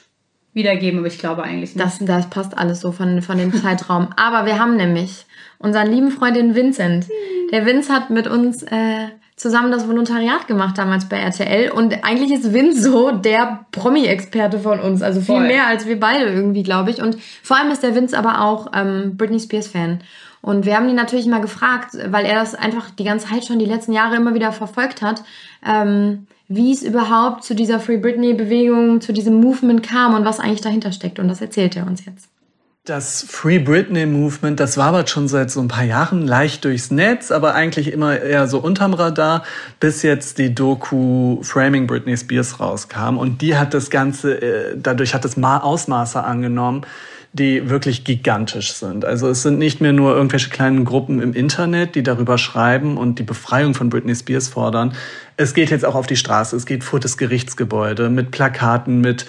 wiedergeben, aber ich glaube eigentlich nicht. Das, das passt alles so von, von dem Zeitraum. aber wir haben nämlich unseren lieben Freundin Vincent. Der Vince hat mit uns äh, zusammen das Volontariat gemacht damals bei RTL. Und eigentlich ist Vince so der Promi-Experte von uns. Also viel Voll. mehr als wir beide irgendwie, glaube ich. Und vor allem ist der Vince aber auch ähm, Britney Spears-Fan. Und wir haben ihn natürlich mal gefragt, weil er das einfach die ganze Zeit schon die letzten Jahre immer wieder verfolgt hat, ähm, wie es überhaupt zu dieser Free Britney-Bewegung, zu diesem Movement kam und was eigentlich dahinter steckt. Und das erzählt er uns jetzt. Das Free Britney Movement, das wabert schon seit so ein paar Jahren leicht durchs Netz, aber eigentlich immer eher so unterm Radar, bis jetzt die Doku Framing Britney Spears rauskam. Und die hat das Ganze, äh, dadurch hat es Ausmaße angenommen, die wirklich gigantisch sind. Also es sind nicht mehr nur irgendwelche kleinen Gruppen im Internet, die darüber schreiben und die Befreiung von Britney Spears fordern. Es geht jetzt auch auf die Straße, es geht vor das Gerichtsgebäude mit Plakaten, mit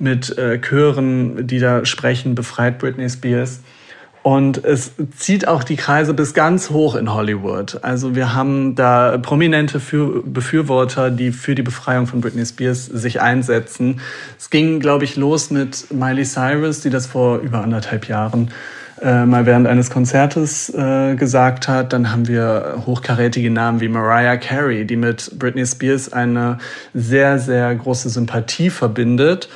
mit äh, Chören, die da sprechen, befreit Britney Spears. Und es zieht auch die Kreise bis ganz hoch in Hollywood. Also wir haben da prominente für Befürworter, die für die Befreiung von Britney Spears sich einsetzen. Es ging, glaube ich, los mit Miley Cyrus, die das vor über anderthalb Jahren äh, mal während eines Konzertes äh, gesagt hat. Dann haben wir hochkarätige Namen wie Mariah Carey, die mit Britney Spears eine sehr, sehr große Sympathie verbindet.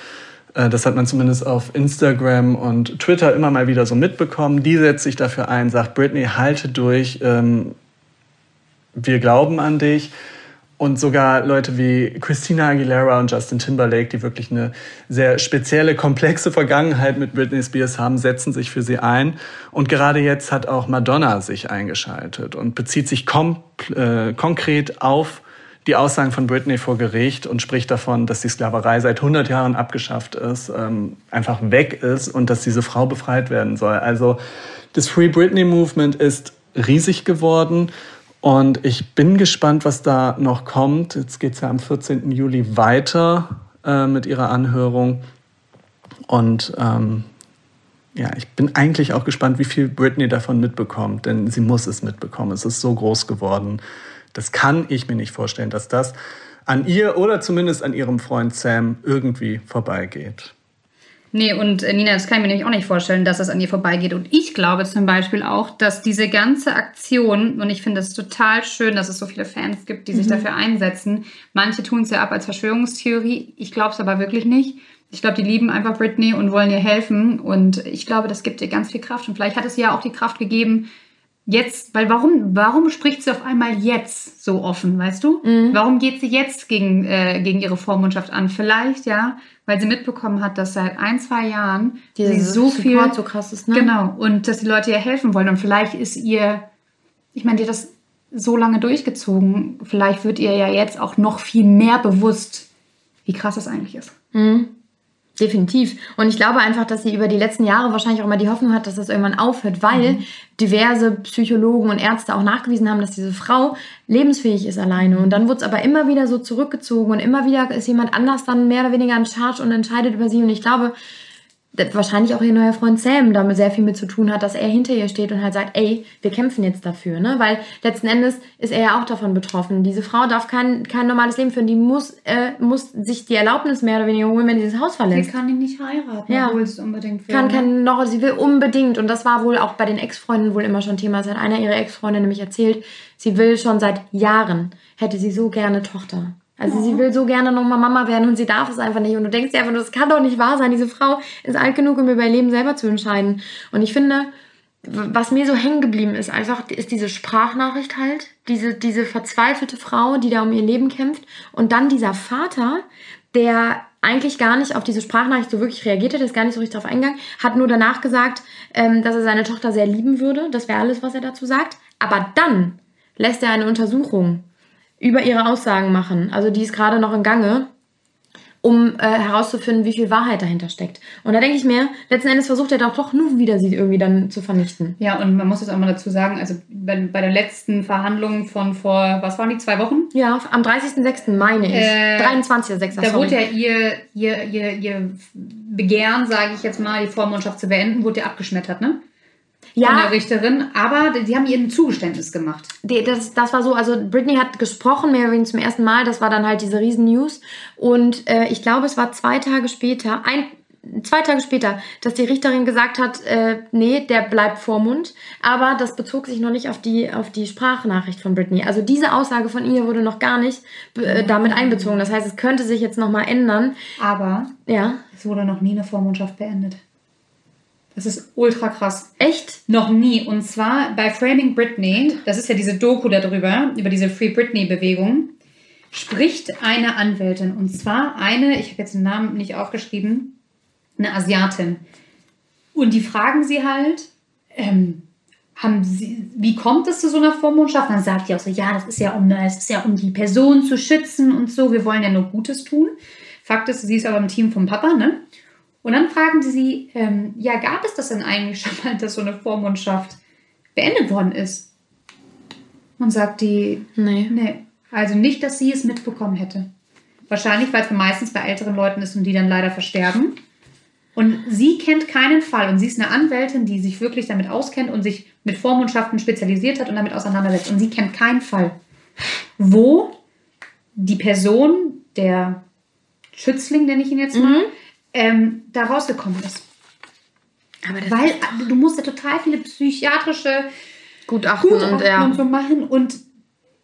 Äh, das hat man zumindest auf Instagram und Twitter immer mal wieder so mitbekommen. Die setzt sich dafür ein, sagt Britney, halte durch, ähm, wir glauben an dich. Und sogar Leute wie Christina Aguilera und Justin Timberlake, die wirklich eine sehr spezielle, komplexe Vergangenheit mit Britney Spears haben, setzen sich für sie ein. Und gerade jetzt hat auch Madonna sich eingeschaltet und bezieht sich äh, konkret auf die Aussagen von Britney vor Gericht und spricht davon, dass die Sklaverei seit 100 Jahren abgeschafft ist, ähm, einfach weg ist und dass diese Frau befreit werden soll. Also das Free Britney Movement ist riesig geworden und ich bin gespannt, was da noch kommt. Jetzt geht es ja am 14. Juli weiter äh, mit ihrer Anhörung und ähm, ja, ich bin eigentlich auch gespannt, wie viel Britney davon mitbekommt, denn sie muss es mitbekommen. Es ist so groß geworden. Das kann ich mir nicht vorstellen, dass das an ihr oder zumindest an ihrem Freund Sam irgendwie vorbeigeht. Nee, und äh, Nina, das kann ich mir nämlich auch nicht vorstellen, dass das an ihr vorbeigeht. Und ich glaube zum Beispiel auch, dass diese ganze Aktion, und ich finde es total schön, dass es so viele Fans gibt, die sich mhm. dafür einsetzen. Manche tun es ja ab als Verschwörungstheorie. Ich glaube es aber wirklich nicht. Ich glaube, die lieben einfach Britney und wollen ihr helfen. Und ich glaube, das gibt ihr ganz viel Kraft. Und vielleicht hat es ja auch die Kraft gegeben, jetzt, weil warum, warum spricht sie auf einmal jetzt so offen, weißt du? Mhm. Warum geht sie jetzt gegen, äh, gegen ihre Vormundschaft an? Vielleicht, ja, weil sie mitbekommen hat, dass seit ein, zwei Jahren Diese sie so viel so krass ist, ne? Genau. Und dass die Leute ihr helfen wollen. Und vielleicht ist ihr, ich meine, die hat das so lange durchgezogen. Vielleicht wird ihr ja jetzt auch noch viel mehr bewusst, wie krass das eigentlich ist. Mhm. Definitiv. Und ich glaube einfach, dass sie über die letzten Jahre wahrscheinlich auch immer die Hoffnung hat, dass das irgendwann aufhört, weil mhm. diverse Psychologen und Ärzte auch nachgewiesen haben, dass diese Frau lebensfähig ist alleine. Und dann wurde es aber immer wieder so zurückgezogen und immer wieder ist jemand anders dann mehr oder weniger in Charge und entscheidet über sie. Und ich glaube, wahrscheinlich auch ihr neuer Freund Sam damit sehr viel mit zu tun hat, dass er hinter ihr steht und halt sagt, ey, wir kämpfen jetzt dafür, ne? Weil letzten Endes ist er ja auch davon betroffen. Diese Frau darf kein, kein normales Leben führen, die muss, äh, muss sich die Erlaubnis mehr oder weniger holen, wenn sie dieses Haus verlässt. Sie kann ihn nicht heiraten, ja. obwohl es unbedingt will. Kann kein, noch, sie will unbedingt und das war wohl auch bei den Ex-Freunden wohl immer schon Thema. Es hat einer ihrer Ex-Freunde nämlich erzählt, sie will schon seit Jahren, hätte sie so gerne Tochter. Also ja. sie will so gerne nochmal Mama werden und sie darf es einfach nicht. Und du denkst dir einfach, das kann doch nicht wahr sein. Diese Frau ist alt genug, um über ihr Leben selber zu entscheiden. Und ich finde, was mir so hängen geblieben ist, einfach ist diese Sprachnachricht halt, diese, diese verzweifelte Frau, die da um ihr Leben kämpft. Und dann dieser Vater, der eigentlich gar nicht auf diese Sprachnachricht so wirklich reagiert hat, ist gar nicht so richtig darauf eingegangen, hat nur danach gesagt, ähm, dass er seine Tochter sehr lieben würde. Das wäre alles, was er dazu sagt. Aber dann lässt er eine Untersuchung über ihre Aussagen machen. Also die ist gerade noch in Gange um äh, herauszufinden, wie viel Wahrheit dahinter steckt. Und da denke ich mir, letzten Endes versucht er doch doch nur wieder sie irgendwie dann zu vernichten. Ja, und man muss jetzt auch mal dazu sagen, also bei, bei der letzten Verhandlung von vor, was waren die, zwei Wochen? Ja, am 30.06. meine ich. Äh, 23.06. Da wurde ja ihr, ihr, ihr, ihr Begehren, sage ich jetzt mal, die Vormundschaft zu beenden, wurde ja abgeschmettert, ne? Ja. von der Richterin, aber die haben ihr ein Zugeständnis gemacht. Die, das, das war so, also Britney hat gesprochen, mehr oder weniger zum ersten Mal, das war dann halt diese Riesen-News und äh, ich glaube, es war zwei Tage später, ein, zwei Tage später, dass die Richterin gesagt hat, äh, nee, der bleibt Vormund. Aber das bezog sich noch nicht auf die, auf die Sprachnachricht von Britney. Also diese Aussage von ihr wurde noch gar nicht äh, damit einbezogen. Das heißt, es könnte sich jetzt nochmal ändern. Aber ja. es wurde noch nie eine Vormundschaft beendet. Das ist ultra krass. Echt? Noch nie. Und zwar bei Framing Britney, das ist ja diese Doku darüber, über diese Free Britney-Bewegung, spricht eine Anwältin. Und zwar eine, ich habe jetzt den Namen nicht aufgeschrieben, eine Asiatin. Und die fragen sie halt, ähm, haben sie, wie kommt es zu so einer Vormundschaft? dann sagt die auch so, ja, das ist ja um, das ist ja um die Person zu schützen und so. Wir wollen ja nur Gutes tun. Fakt ist, sie ist aber im Team vom Papa, ne? Und dann fragen sie, ähm, ja, gab es das denn eigentlich schon mal, dass so eine Vormundschaft beendet worden ist? Und sagt die, nee. nee. Also nicht, dass sie es mitbekommen hätte. Wahrscheinlich, weil es meistens bei älteren Leuten ist und die dann leider versterben. Und sie kennt keinen Fall. Und sie ist eine Anwältin, die sich wirklich damit auskennt und sich mit Vormundschaften spezialisiert hat und damit auseinandersetzt. Und sie kennt keinen Fall, wo die Person, der Schützling, nenne ich ihn jetzt mal, mhm ähm, da rausgekommen ist. Weil du musst ja total viele psychiatrische Gutachten, Gutachten und, ja. und so machen. Und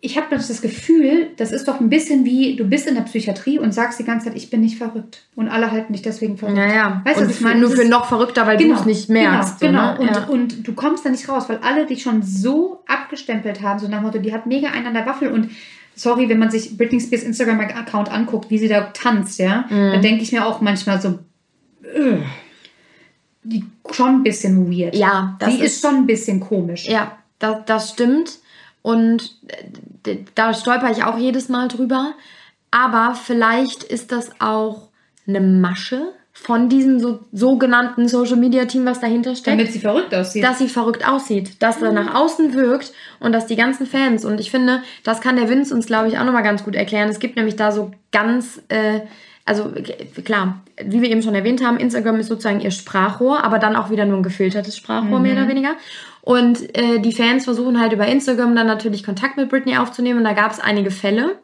ich habe das Gefühl, das ist doch ein bisschen wie, du bist in der Psychiatrie und sagst die ganze Zeit, ich bin nicht verrückt. Und alle halten dich deswegen verrückt. Naja, weißt du, was ich meine? Nur für noch verrückter, weil genau, du es nicht merkst. Genau, genau. Ne? Und, und du kommst da nicht raus, weil alle dich schon so abgestempelt haben, so nach dem Motto, die hat mega einen an der Waffel und sorry, wenn man sich Britney Spears Instagram-Account anguckt, wie sie da tanzt, ja, mhm. dann denke ich mir auch manchmal so, die schon ein bisschen weird. Ja, das die ist, ist schon ein bisschen komisch. Ja, das, das stimmt. Und äh, da stolper ich auch jedes Mal drüber. Aber vielleicht ist das auch eine Masche von diesem so, sogenannten Social Media Team, was dahinter steckt. Damit sie verrückt aussieht. Dass sie verrückt aussieht, dass er nach außen wirkt und dass die ganzen Fans, und ich finde, das kann der Vince uns, glaube ich, auch nochmal ganz gut erklären. Es gibt nämlich da so ganz äh, also klar, wie wir eben schon erwähnt haben, Instagram ist sozusagen ihr Sprachrohr, aber dann auch wieder nur ein gefiltertes Sprachrohr, mhm. mehr oder mhm. weniger. Und äh, die Fans versuchen halt über Instagram dann natürlich Kontakt mit Britney aufzunehmen. Und da gab es einige Fälle.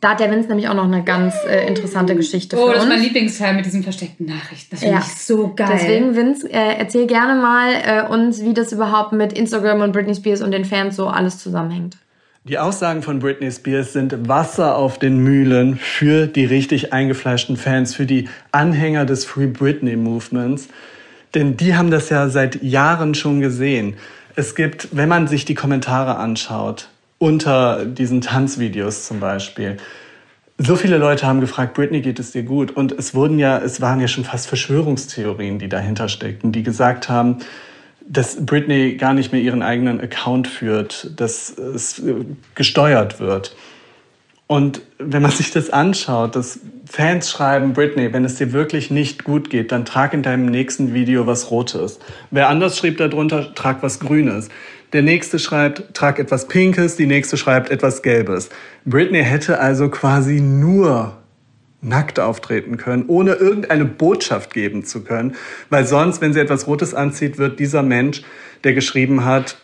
Da hat der Vince nämlich auch noch eine ganz äh, interessante Geschichte oh, für uns. Oh, das ist mein Lieblingsteil mit diesen versteckten Nachrichten. Das finde ja. ich so geil. Deswegen, Vince, äh, erzähl gerne mal äh, uns, wie das überhaupt mit Instagram und Britney Spears und den Fans so alles zusammenhängt. Die Aussagen von Britney Spears sind Wasser auf den Mühlen für die richtig eingefleischten Fans, für die Anhänger des Free Britney Movements. Denn die haben das ja seit Jahren schon gesehen. Es gibt, wenn man sich die Kommentare anschaut, unter diesen Tanzvideos zum Beispiel, so viele Leute haben gefragt, Britney, geht es dir gut? Und es wurden ja, es waren ja schon fast Verschwörungstheorien, die dahinter steckten, die gesagt haben, dass Britney gar nicht mehr ihren eigenen Account führt, dass es äh, gesteuert wird. Und wenn man sich das anschaut, dass Fans schreiben, Britney, wenn es dir wirklich nicht gut geht, dann trag in deinem nächsten Video was Rotes. Wer anders schrieb darunter, trag was Grünes. Der nächste schreibt, trag etwas Pinkes, die nächste schreibt etwas Gelbes. Britney hätte also quasi nur nackt auftreten können, ohne irgendeine Botschaft geben zu können. Weil sonst, wenn sie etwas Rotes anzieht, wird dieser Mensch, der geschrieben hat,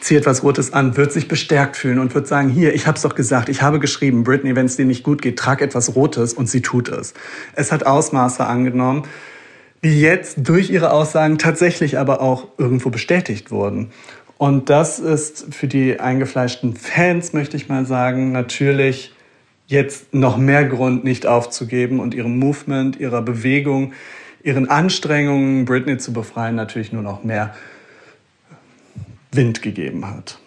zieh etwas Rotes an, wird sich bestärkt fühlen und wird sagen, hier, ich hab's doch gesagt, ich habe geschrieben, Britney, wenn es dir nicht gut geht, trag etwas Rotes und sie tut es. Es hat Ausmaße angenommen, die jetzt durch ihre Aussagen tatsächlich aber auch irgendwo bestätigt wurden. Und das ist für die eingefleischten Fans, möchte ich mal sagen, natürlich jetzt noch mehr Grund, nicht aufzugeben und ihrem Movement, ihrer Bewegung, ihren Anstrengungen, Britney zu befreien, natürlich nur noch mehr Wind gegeben hat.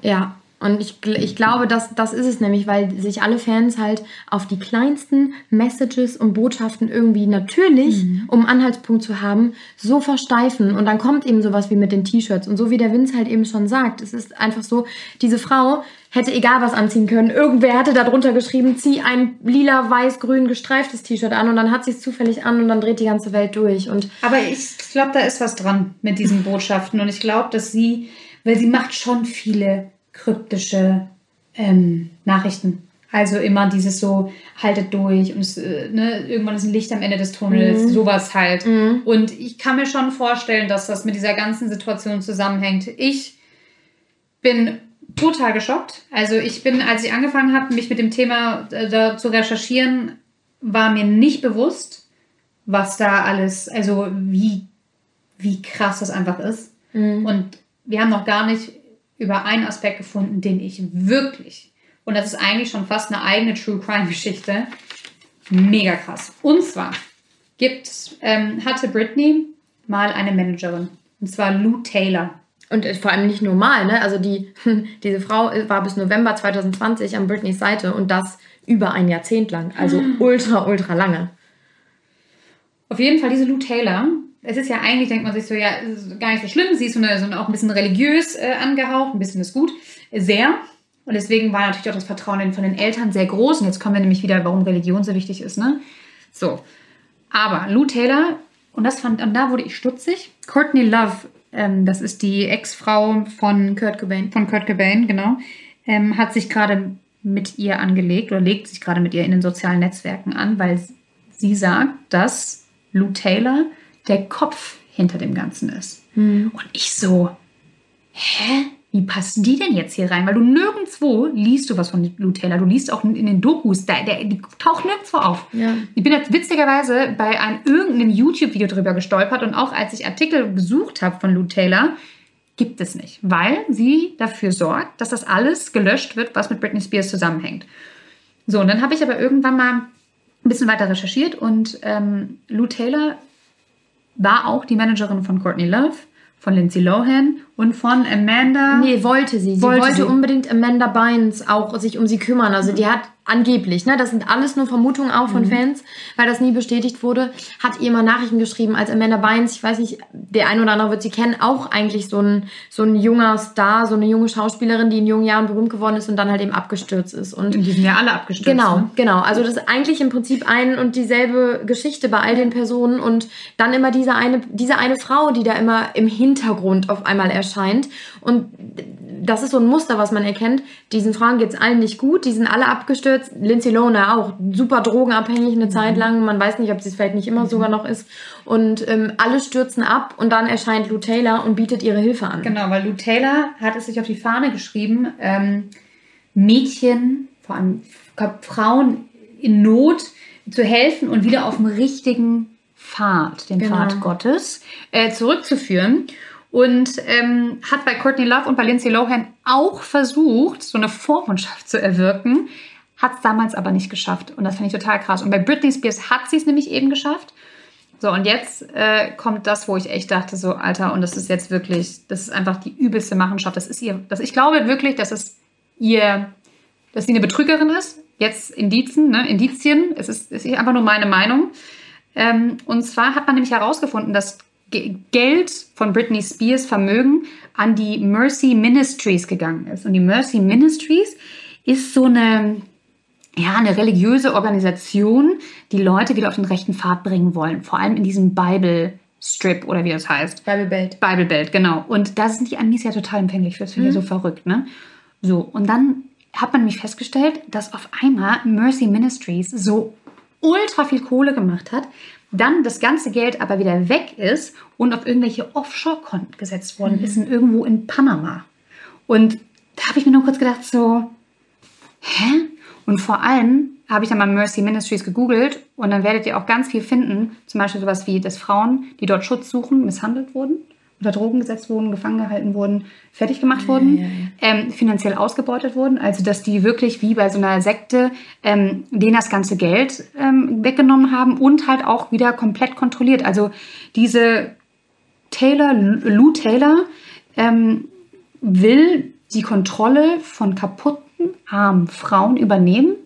Ja, Und ich, ich glaube, das, das ist es nämlich, weil sich alle Fans halt auf die kleinsten Messages und Botschaften irgendwie natürlich, mhm. um Anhaltspunkt zu haben, so versteifen. Und dann kommt eben sowas wie mit den T-Shirts. Und so wie der Vince halt eben schon sagt, es ist einfach so, diese Frau hätte egal was anziehen können. Irgendwer hatte darunter geschrieben, zieh ein lila, weiß, grün gestreiftes T-Shirt an und dann hat sie es zufällig an und dann dreht die ganze Welt durch. Und Aber ich glaube, da ist was dran mit diesen Botschaften. Und ich glaube, dass sie, weil sie macht schon viele kryptische ähm, Nachrichten. Also immer dieses so, haltet durch und es, äh, ne, irgendwann ist ein Licht am Ende des Tunnels, mhm. sowas halt. Mhm. Und ich kann mir schon vorstellen, dass das mit dieser ganzen Situation zusammenhängt. Ich bin total geschockt. Also ich bin, als ich angefangen habe, mich mit dem Thema äh, zu recherchieren, war mir nicht bewusst, was da alles, also wie, wie krass das einfach ist. Mhm. Und wir haben noch gar nicht über einen Aspekt gefunden, den ich wirklich, und das ist eigentlich schon fast eine eigene True Crime Geschichte, mega krass. Und zwar gibt, ähm, hatte Britney mal eine Managerin, und zwar Lou Taylor. Und vor allem nicht normal, ne? Also die, diese Frau war bis November 2020 an Britneys Seite und das über ein Jahrzehnt lang. Also ultra, ultra lange. Auf jeden Fall diese Lou Taylor es ist ja eigentlich, denkt man sich so, ja, gar nicht so schlimm. Sie ist so, eine, so auch ein bisschen religiös äh, angehaucht, ein bisschen ist gut. Sehr. Und deswegen war natürlich auch das Vertrauen von den Eltern sehr groß. Und jetzt kommen wir nämlich wieder, warum Religion so wichtig ist, ne? So. Aber Lou Taylor, und das fand, und da wurde ich stutzig. Courtney Love, ähm, das ist die Ex-Frau von Kurt Cobain. Von Kurt Cobain, genau. Ähm, hat sich gerade mit ihr angelegt oder legt sich gerade mit ihr in den sozialen Netzwerken an, weil sie sagt, dass Lou Taylor der Kopf hinter dem Ganzen ist. Mhm. Und ich so, hä? Wie passen die denn jetzt hier rein? Weil du nirgendwo liest du was von Lou Taylor. Du liest auch in den Dokus, der, der, die taucht nirgendwo auf. Ja. Ich bin jetzt witzigerweise bei einem irgendeinem YouTube-Video drüber gestolpert und auch als ich Artikel gesucht habe von Lou Taylor, gibt es nicht, weil sie dafür sorgt, dass das alles gelöscht wird, was mit Britney Spears zusammenhängt. So, und dann habe ich aber irgendwann mal ein bisschen weiter recherchiert und ähm, Lou Taylor war auch die Managerin von Courtney Love, von Lindsay Lohan und von Amanda. Nee, wollte sie. Sie wollte, wollte sie. unbedingt Amanda Bynes auch sich um sie kümmern. Also mhm. die hat angeblich, ne, das sind alles nur Vermutungen auch von mhm. Fans, weil das nie bestätigt wurde, hat ihr mal Nachrichten geschrieben, als Amanda Bynes, ich weiß nicht, der ein oder andere wird sie kennen, auch eigentlich so ein, so ein junger Star, so eine junge Schauspielerin, die in jungen Jahren berühmt geworden ist und dann halt eben abgestürzt ist. Und die sind ja alle abgestürzt. Genau, ne? genau. Also das ist eigentlich im Prinzip ein und dieselbe Geschichte bei all den Personen und dann immer diese eine, diese eine Frau, die da immer im Hintergrund auf einmal erscheint und das ist so ein Muster, was man erkennt. Diesen Frauen geht es allen nicht gut, die sind alle abgestürzt. Lindsay Lohan auch super drogenabhängig eine mhm. Zeit lang. Man weiß nicht, ob sie es vielleicht nicht immer mhm. sogar noch ist. Und ähm, alle stürzen ab und dann erscheint Lou Taylor und bietet ihre Hilfe an. Genau, weil Lou Taylor hat es sich auf die Fahne geschrieben, ähm, Mädchen, vor allem Frauen in Not zu helfen und wieder auf dem richtigen Pfad, den genau. Pfad Gottes, äh, zurückzuführen und ähm, hat bei Courtney Love und bei Lindsay Lohan auch versucht, so eine Vormundschaft zu erwirken, hat es damals aber nicht geschafft. Und das fand ich total krass. Und bei Britney Spears hat sie es nämlich eben geschafft. So, und jetzt äh, kommt das, wo ich echt dachte, so, Alter, und das ist jetzt wirklich, das ist einfach die übelste Machenschaft. Das ist ihr, das, ich glaube wirklich, dass es ihr, dass sie eine Betrügerin ist. Jetzt Indizen, ne, Indizien. Es ist, ist einfach nur meine Meinung. Ähm, und zwar hat man nämlich herausgefunden, dass Geld von Britney Spears Vermögen an die Mercy Ministries gegangen ist. Und die Mercy Ministries ist so eine, ja, eine religiöse Organisation, die Leute wieder auf den rechten Pfad bringen wollen. Vor allem in diesem Bible Strip oder wie das heißt. Bible Belt. Bible Belt, genau. Und da sind die Amis ja total empfänglich für. Das finde ich mhm. so verrückt, ne? So, und dann hat man nämlich festgestellt, dass auf einmal Mercy Ministries so ultra viel Kohle gemacht hat, dann das ganze Geld aber wieder weg ist und auf irgendwelche Offshore-Konten gesetzt worden mhm. ist, in irgendwo in Panama. Und da habe ich mir nur kurz gedacht, so, hä? Und vor allem habe ich dann mal Mercy Ministries gegoogelt und dann werdet ihr auch ganz viel finden, zum Beispiel sowas wie, dass Frauen, die dort Schutz suchen, misshandelt wurden unter Drogen gesetzt wurden, gefangen gehalten wurden, fertig gemacht ja, wurden, ja, ja. Ähm, finanziell ausgebeutet wurden. Also dass die wirklich wie bei so einer Sekte ähm, denen das ganze Geld ähm, weggenommen haben und halt auch wieder komplett kontrolliert. Also diese Taylor, Lou Taylor ähm, will die Kontrolle von kaputten, armen Frauen übernehmen,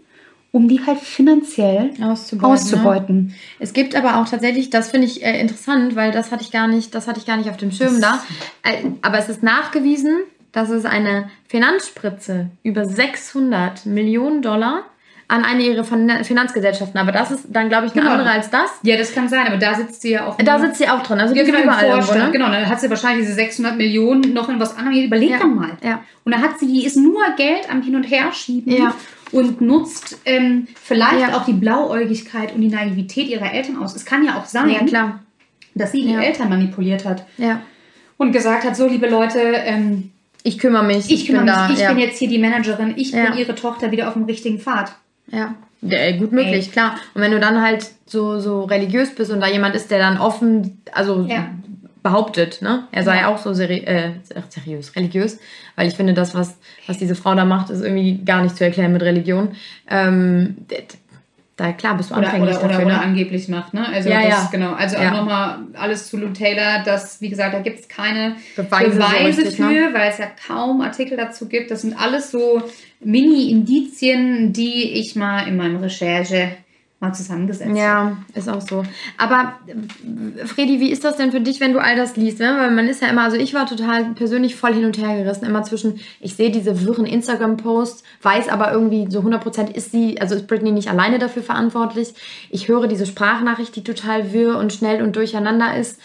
um die halt finanziell Auszubeuten, auszubeuten. Ne? Es gibt aber auch tatsächlich, das finde ich äh, interessant, weil das hatte ich gar nicht, das hatte ich gar nicht auf dem Schirm da. Äh, aber es ist nachgewiesen, dass es eine Finanzspritze über 600 Millionen Dollar an eine ihrer Fin- Finanzgesellschaften. Aber das ist dann, glaube ich, eine Genau. andere als das. Ja, das kann sein, aber da sitzt sie ja auch. Da sitzt sie auch drin. Also ja, genau, überall irgendwo, ne? Genau, dann hat sie wahrscheinlich diese 600 Millionen noch in was anderem. Überleg Ja, doch mal. ja. Und dann hat sie, die ist nur Geld am Hin- und Herschieben Ja. Und nutzt ähm, vielleicht Ja. auch die Blauäugigkeit und die Naivität ihrer Eltern aus. Es kann ja auch sein, Ja, dass sie die Ja. Eltern manipuliert hat Ja. und gesagt hat, so liebe Leute, ähm, Ich kümmere mich. ich kümmere bin mich, da. ich bin jetzt hier die Managerin, ich bin ihre Tochter wieder auf dem richtigen Pfad. Ja. Ja, gut möglich, Ey. klar. Und wenn du dann halt so, so religiös bist und da jemand ist, der dann offen, also Ja. Behauptet, ne? Er sei Ja. auch so seri äh, seriös, religiös, weil ich finde, das, was, was diese Frau da macht, ist irgendwie gar nicht zu erklären mit Religion. Ähm, da klar bist du Oder, anfänglich oder, oder, dafür, oder ne? angeblich macht, ne? Also Ja, das, ja. genau. Also Ja. auch nochmal alles zu Lou Taylor, dass, wie gesagt, da gibt es keine Beweise Beweise, so richtig, für, ne? weil es ja kaum Artikel dazu gibt. Das sind alles so Mini-Indizien, die ich mal in meinem Recherche mal zusammengesetzt. Ja, ist auch so. Aber äh, Fredi, wie ist das denn für dich, wenn du all das liest? Ne? Weil man ist ja immer, also ich war total persönlich voll hin und her gerissen, immer zwischen, ich sehe diese wirren Instagram-Posts, weiß aber irgendwie so 100% ist sie, also ist Britney nicht alleine dafür verantwortlich. Ich höre diese Sprachnachricht, die total wirr und schnell und durcheinander ist.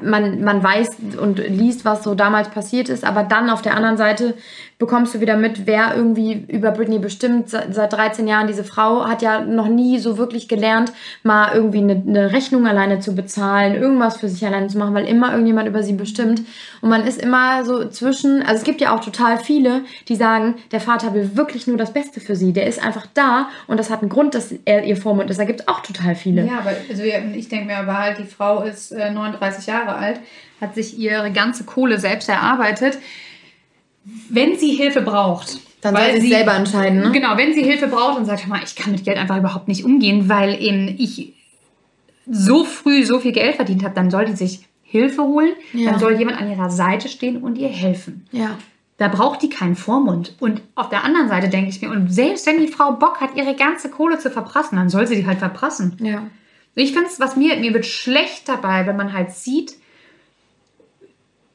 Man, man weiß und liest, was so damals passiert ist, aber dann auf der anderen Seite bekommst du wieder mit, wer irgendwie über Britney bestimmt. Seit, seit 13 Jahren, diese Frau hat ja noch nie so wirklich gelernt, mal irgendwie eine, eine Rechnung alleine zu bezahlen, irgendwas für sich alleine zu machen, weil immer irgendjemand über sie bestimmt. Und man ist immer so zwischen, also es gibt ja auch total viele, die sagen, der Vater will wirklich nur das Beste für sie. Der ist einfach da und das hat einen Grund, dass er ihr Vormund ist. Da gibt es auch total viele. Ja, aber also ich denke mir aber halt, die Frau ist äh, 39 Jahre alt, hat sich ihre ganze Kohle selbst erarbeitet. Wenn sie Hilfe braucht, Dann soll weil sie es selber entscheiden, ne? Genau, wenn sie Hilfe braucht und sagt, mal, ich kann mit Geld einfach überhaupt nicht umgehen, weil eben ich so früh so viel Geld verdient habe, dann soll die sich Hilfe holen, Ja. dann soll jemand an ihrer Seite stehen und ihr helfen. Ja. Da braucht die keinen Vormund. Und auf der anderen Seite denke ich mir, und selbst wenn die Frau Bock hat, ihre ganze Kohle zu verprassen, dann soll sie die halt verprassen. Ja. Ich finde es, was mir, mir wird schlecht dabei, wenn man halt sieht,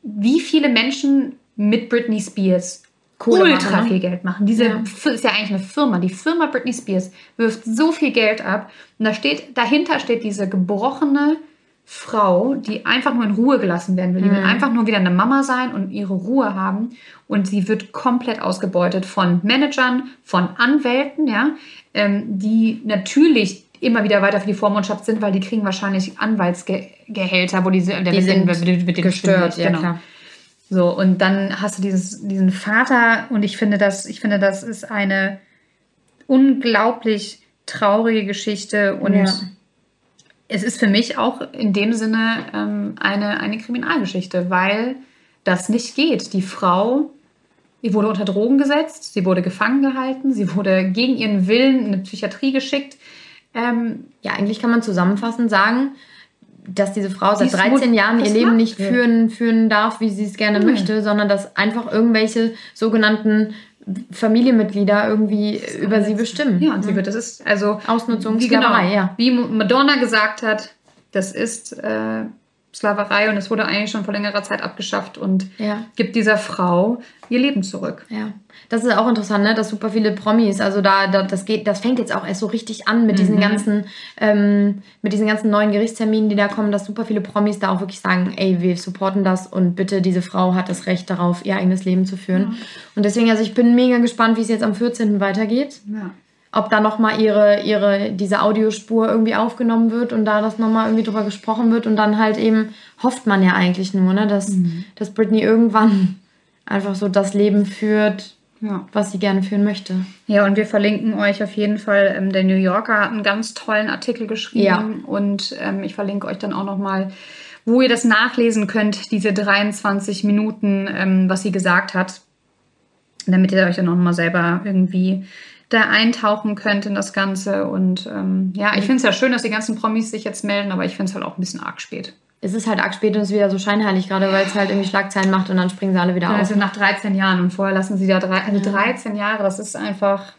wie viele Menschen mit Britney Spears Kohle ultra machen, ne? viel Geld machen. Diese Ja. Ist ja eigentlich eine Firma. Die Firma Britney Spears wirft so viel Geld ab. Und da steht, dahinter steht diese gebrochene Frau, die einfach nur in Ruhe gelassen werden will. Die Mhm. will einfach nur wieder eine Mama sein und ihre Ruhe haben. Und sie wird komplett ausgebeutet von Managern, von Anwälten, ja, ähm, die natürlich immer wieder weiter für die Vormundschaft sind, weil die kriegen wahrscheinlich Anwaltsgehälter, wo der Die mit den- sind mit mit den gestört, ja klar. So, und dann hast du dieses, diesen Vater und ich finde, das, ich finde, das ist eine unglaublich traurige Geschichte und Ja. es ist für mich auch in dem Sinne ähm, eine, eine Kriminalgeschichte, weil das nicht geht. Die Frau, die wurde unter Drogen gesetzt, sie wurde gefangen gehalten, sie wurde gegen ihren Willen in eine Psychiatrie geschickt. Ähm, Ja, eigentlich kann man zusammenfassend sagen, dass diese Frau seit ist 13 mut- Jahren ihr Leben nicht führen, führen darf, wie sie es gerne Mhm. möchte, sondern dass einfach irgendwelche sogenannten Familienmitglieder irgendwie über sie bestimmen. Ja, und sie wird, das ist also Ausnutzung, wie, Sklaverei, genau, ja. wie Madonna gesagt hat, das ist äh, Sklaverei und es wurde eigentlich schon vor längerer Zeit abgeschafft und Ja. gibt dieser Frau ihr Leben zurück. Ja, das ist auch interessant, ne? dass super viele Promis, also da, da das geht, das fängt jetzt auch erst so richtig an mit diesen Mhm. ganzen, ähm, mit diesen ganzen neuen Gerichtsterminen, die da kommen, dass super viele Promis da auch wirklich sagen, ey, wir supporten das und bitte, diese Frau hat das Recht darauf, ihr eigenes Leben zu führen. Und deswegen, also ich bin mega gespannt, wie es jetzt am 14. weitergeht. Ja. Ob da nochmal ihre, ihre, diese Audiospur irgendwie aufgenommen wird und da das nochmal irgendwie drüber gesprochen wird und dann halt eben hofft man ja eigentlich nur, ne, dass, dass Britney irgendwann einfach so das Leben führt, Ja. was sie gerne führen möchte. ja, und wir verlinken euch auf jeden Fall. Ähm, der New Yorker hat einen ganz tollen Artikel geschrieben Ja. und ähm, ich verlinke euch dann auch nochmal, wo ihr das nachlesen könnt, diese 23 Minuten, ähm, was sie gesagt hat, damit ihr euch dann auch nochmal selber irgendwie da eintauchen könnt in das Ganze. Und ähm, ja, ich finde es ja schön, dass die ganzen Promis sich jetzt melden, aber ich finde es halt auch ein bisschen arg spät. es ist halt arg spät und es ist wieder so scheinheilig, gerade weil es halt irgendwie Schlagzeilen macht und dann springen sie alle wieder auf. Also nach 13 Jahren und vorher lassen sie da drei, also 13 Jahre, das ist einfach.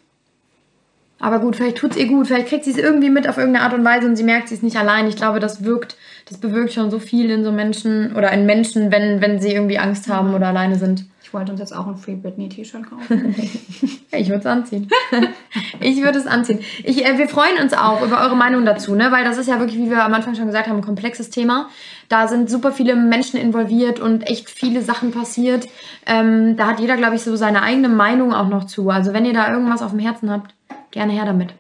Aber gut, vielleicht tut es ihr gut, vielleicht kriegt sie es irgendwie mit auf irgendeine Art und Weise und sie merkt, sie ist nicht allein. Ich glaube, das wirkt, das bewirkt schon so viel in so Menschen oder in Menschen, wenn, wenn sie irgendwie Angst haben oder alleine sind. Ich wollte uns jetzt auch ein Free Britney T-Shirt kaufen. Ich würde es anziehen. ich würde es anziehen. Ich, äh, wir freuen uns auch über eure Meinung dazu, ne? weil das ist ja wirklich, wie wir am Anfang schon gesagt haben, ein komplexes Thema. Da sind super viele Menschen involviert und echt viele Sachen passiert. Ähm, da hat jeder, glaube ich, so seine eigene Meinung auch noch zu. Also wenn ihr da irgendwas auf dem Herzen habt, gerne her damit.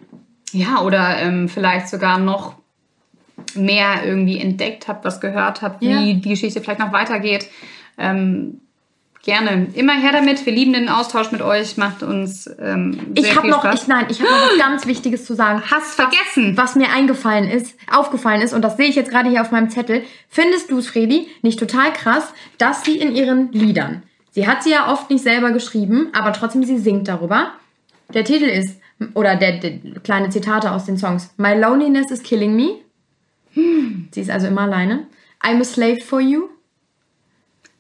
ja, oder ähm, vielleicht sogar noch mehr irgendwie entdeckt habt, was gehört habt, wie Ja. die Geschichte vielleicht noch weitergeht. Ähm, gerne. Immer her damit. Wir lieben den Austausch mit euch. Macht uns ähm, sehr Ich habe viel noch, Spaß. ich, nein, ich habe noch was ganz Wichtiges zu sagen. Hast vergessen. was mir eingefallen ist, aufgefallen ist, und das sehe ich jetzt gerade hier auf meinem Zettel, findest du es, Fredi, nicht total krass, dass sie in ihren Liedern, sie hat sie ja oft nicht selber geschrieben, aber trotzdem sie singt darüber. Der Titel ist, oder der, der kleine Zitate aus den Songs, My loneliness is killing me. Sie ist also immer alleine. I'm a slave for you.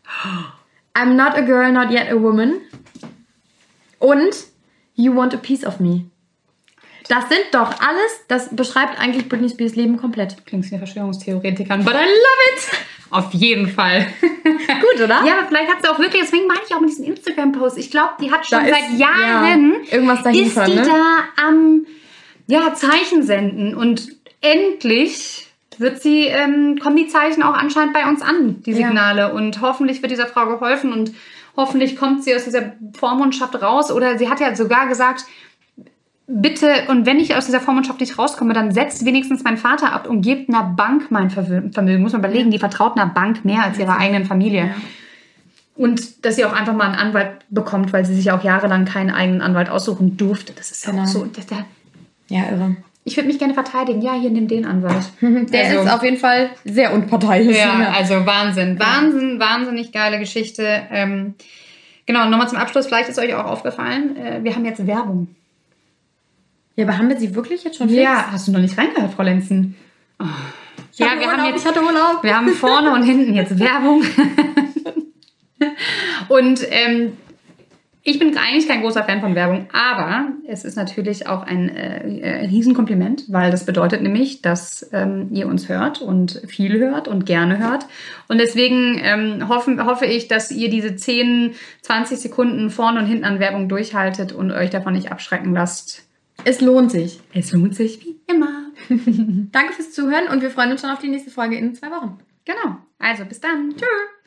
I'm not a girl, not yet a woman. Und You want a piece of me. Das sind doch alles, das beschreibt eigentlich Britney Spears Leben komplett. Klingt wie eine Verschwörungstheoretikerin, but I love it. Auf jeden Fall. Gut, oder? Ja, aber vielleicht hat sie auch wirklich, deswegen meine ich auch mit diesem Instagram-Post. Ich glaube, die hat schon Da ist- seit Jahren ja, irgendwas dahinter, ist die ne? da am ja, Zeichen senden und endlich wird sie, ähm, kommen die Zeichen auch anscheinend bei uns an, die Ja. Signale. Und hoffentlich wird dieser Frau geholfen und hoffentlich kommt sie aus dieser Vormundschaft raus. Oder sie hat ja sogar gesagt, bitte, und wenn ich aus dieser Vormundschaft nicht rauskomme, dann setzt wenigstens mein Vater ab und gebt einer Bank mein Vermögen. Muss man überlegen, die vertraut einer Bank mehr als ihrer eigenen Familie. Ja. Und dass sie auch einfach mal einen Anwalt bekommt, weil sie sich ja auch jahrelang keinen eigenen Anwalt aussuchen durfte. Das ist ja Genau. auch so. Ja, irre. Ich würde mich gerne verteidigen. Ja, hier nimm den Anwalt. Der Also- ist auf jeden Fall sehr unparteiisch. Ja, also Wahnsinn. Wahnsinn, wahnsinnig geile Geschichte. Ähm, genau, nochmal zum Abschluss. Vielleicht ist euch auch aufgefallen, äh, wir haben jetzt Werbung. ja, aber haben wir sie wirklich jetzt schon fix? Ja, hast du noch nicht reingehört, Frau Lenzen? Oh. Ja, wir Urlaub, haben jetzt ich hatte Urlaub. Wir haben vorne und hinten jetzt Werbung. und ähm, ich bin eigentlich kein großer Fan von Werbung, aber es ist natürlich auch ein äh, Riesenkompliment, weil das bedeutet nämlich, dass ähm, ihr uns hört und viel hört und gerne hört. Und deswegen ähm, hoffen, hoffe ich, dass ihr diese 10, 20 Sekunden vorne und hinten an Werbung durchhaltet und euch davon nicht abschrecken lasst. Es lohnt sich. Es lohnt sich wie immer. Danke fürs Zuhören und wir freuen uns schon auf die nächste Folge in zwei Wochen. Genau. Also bis dann. Tschüss.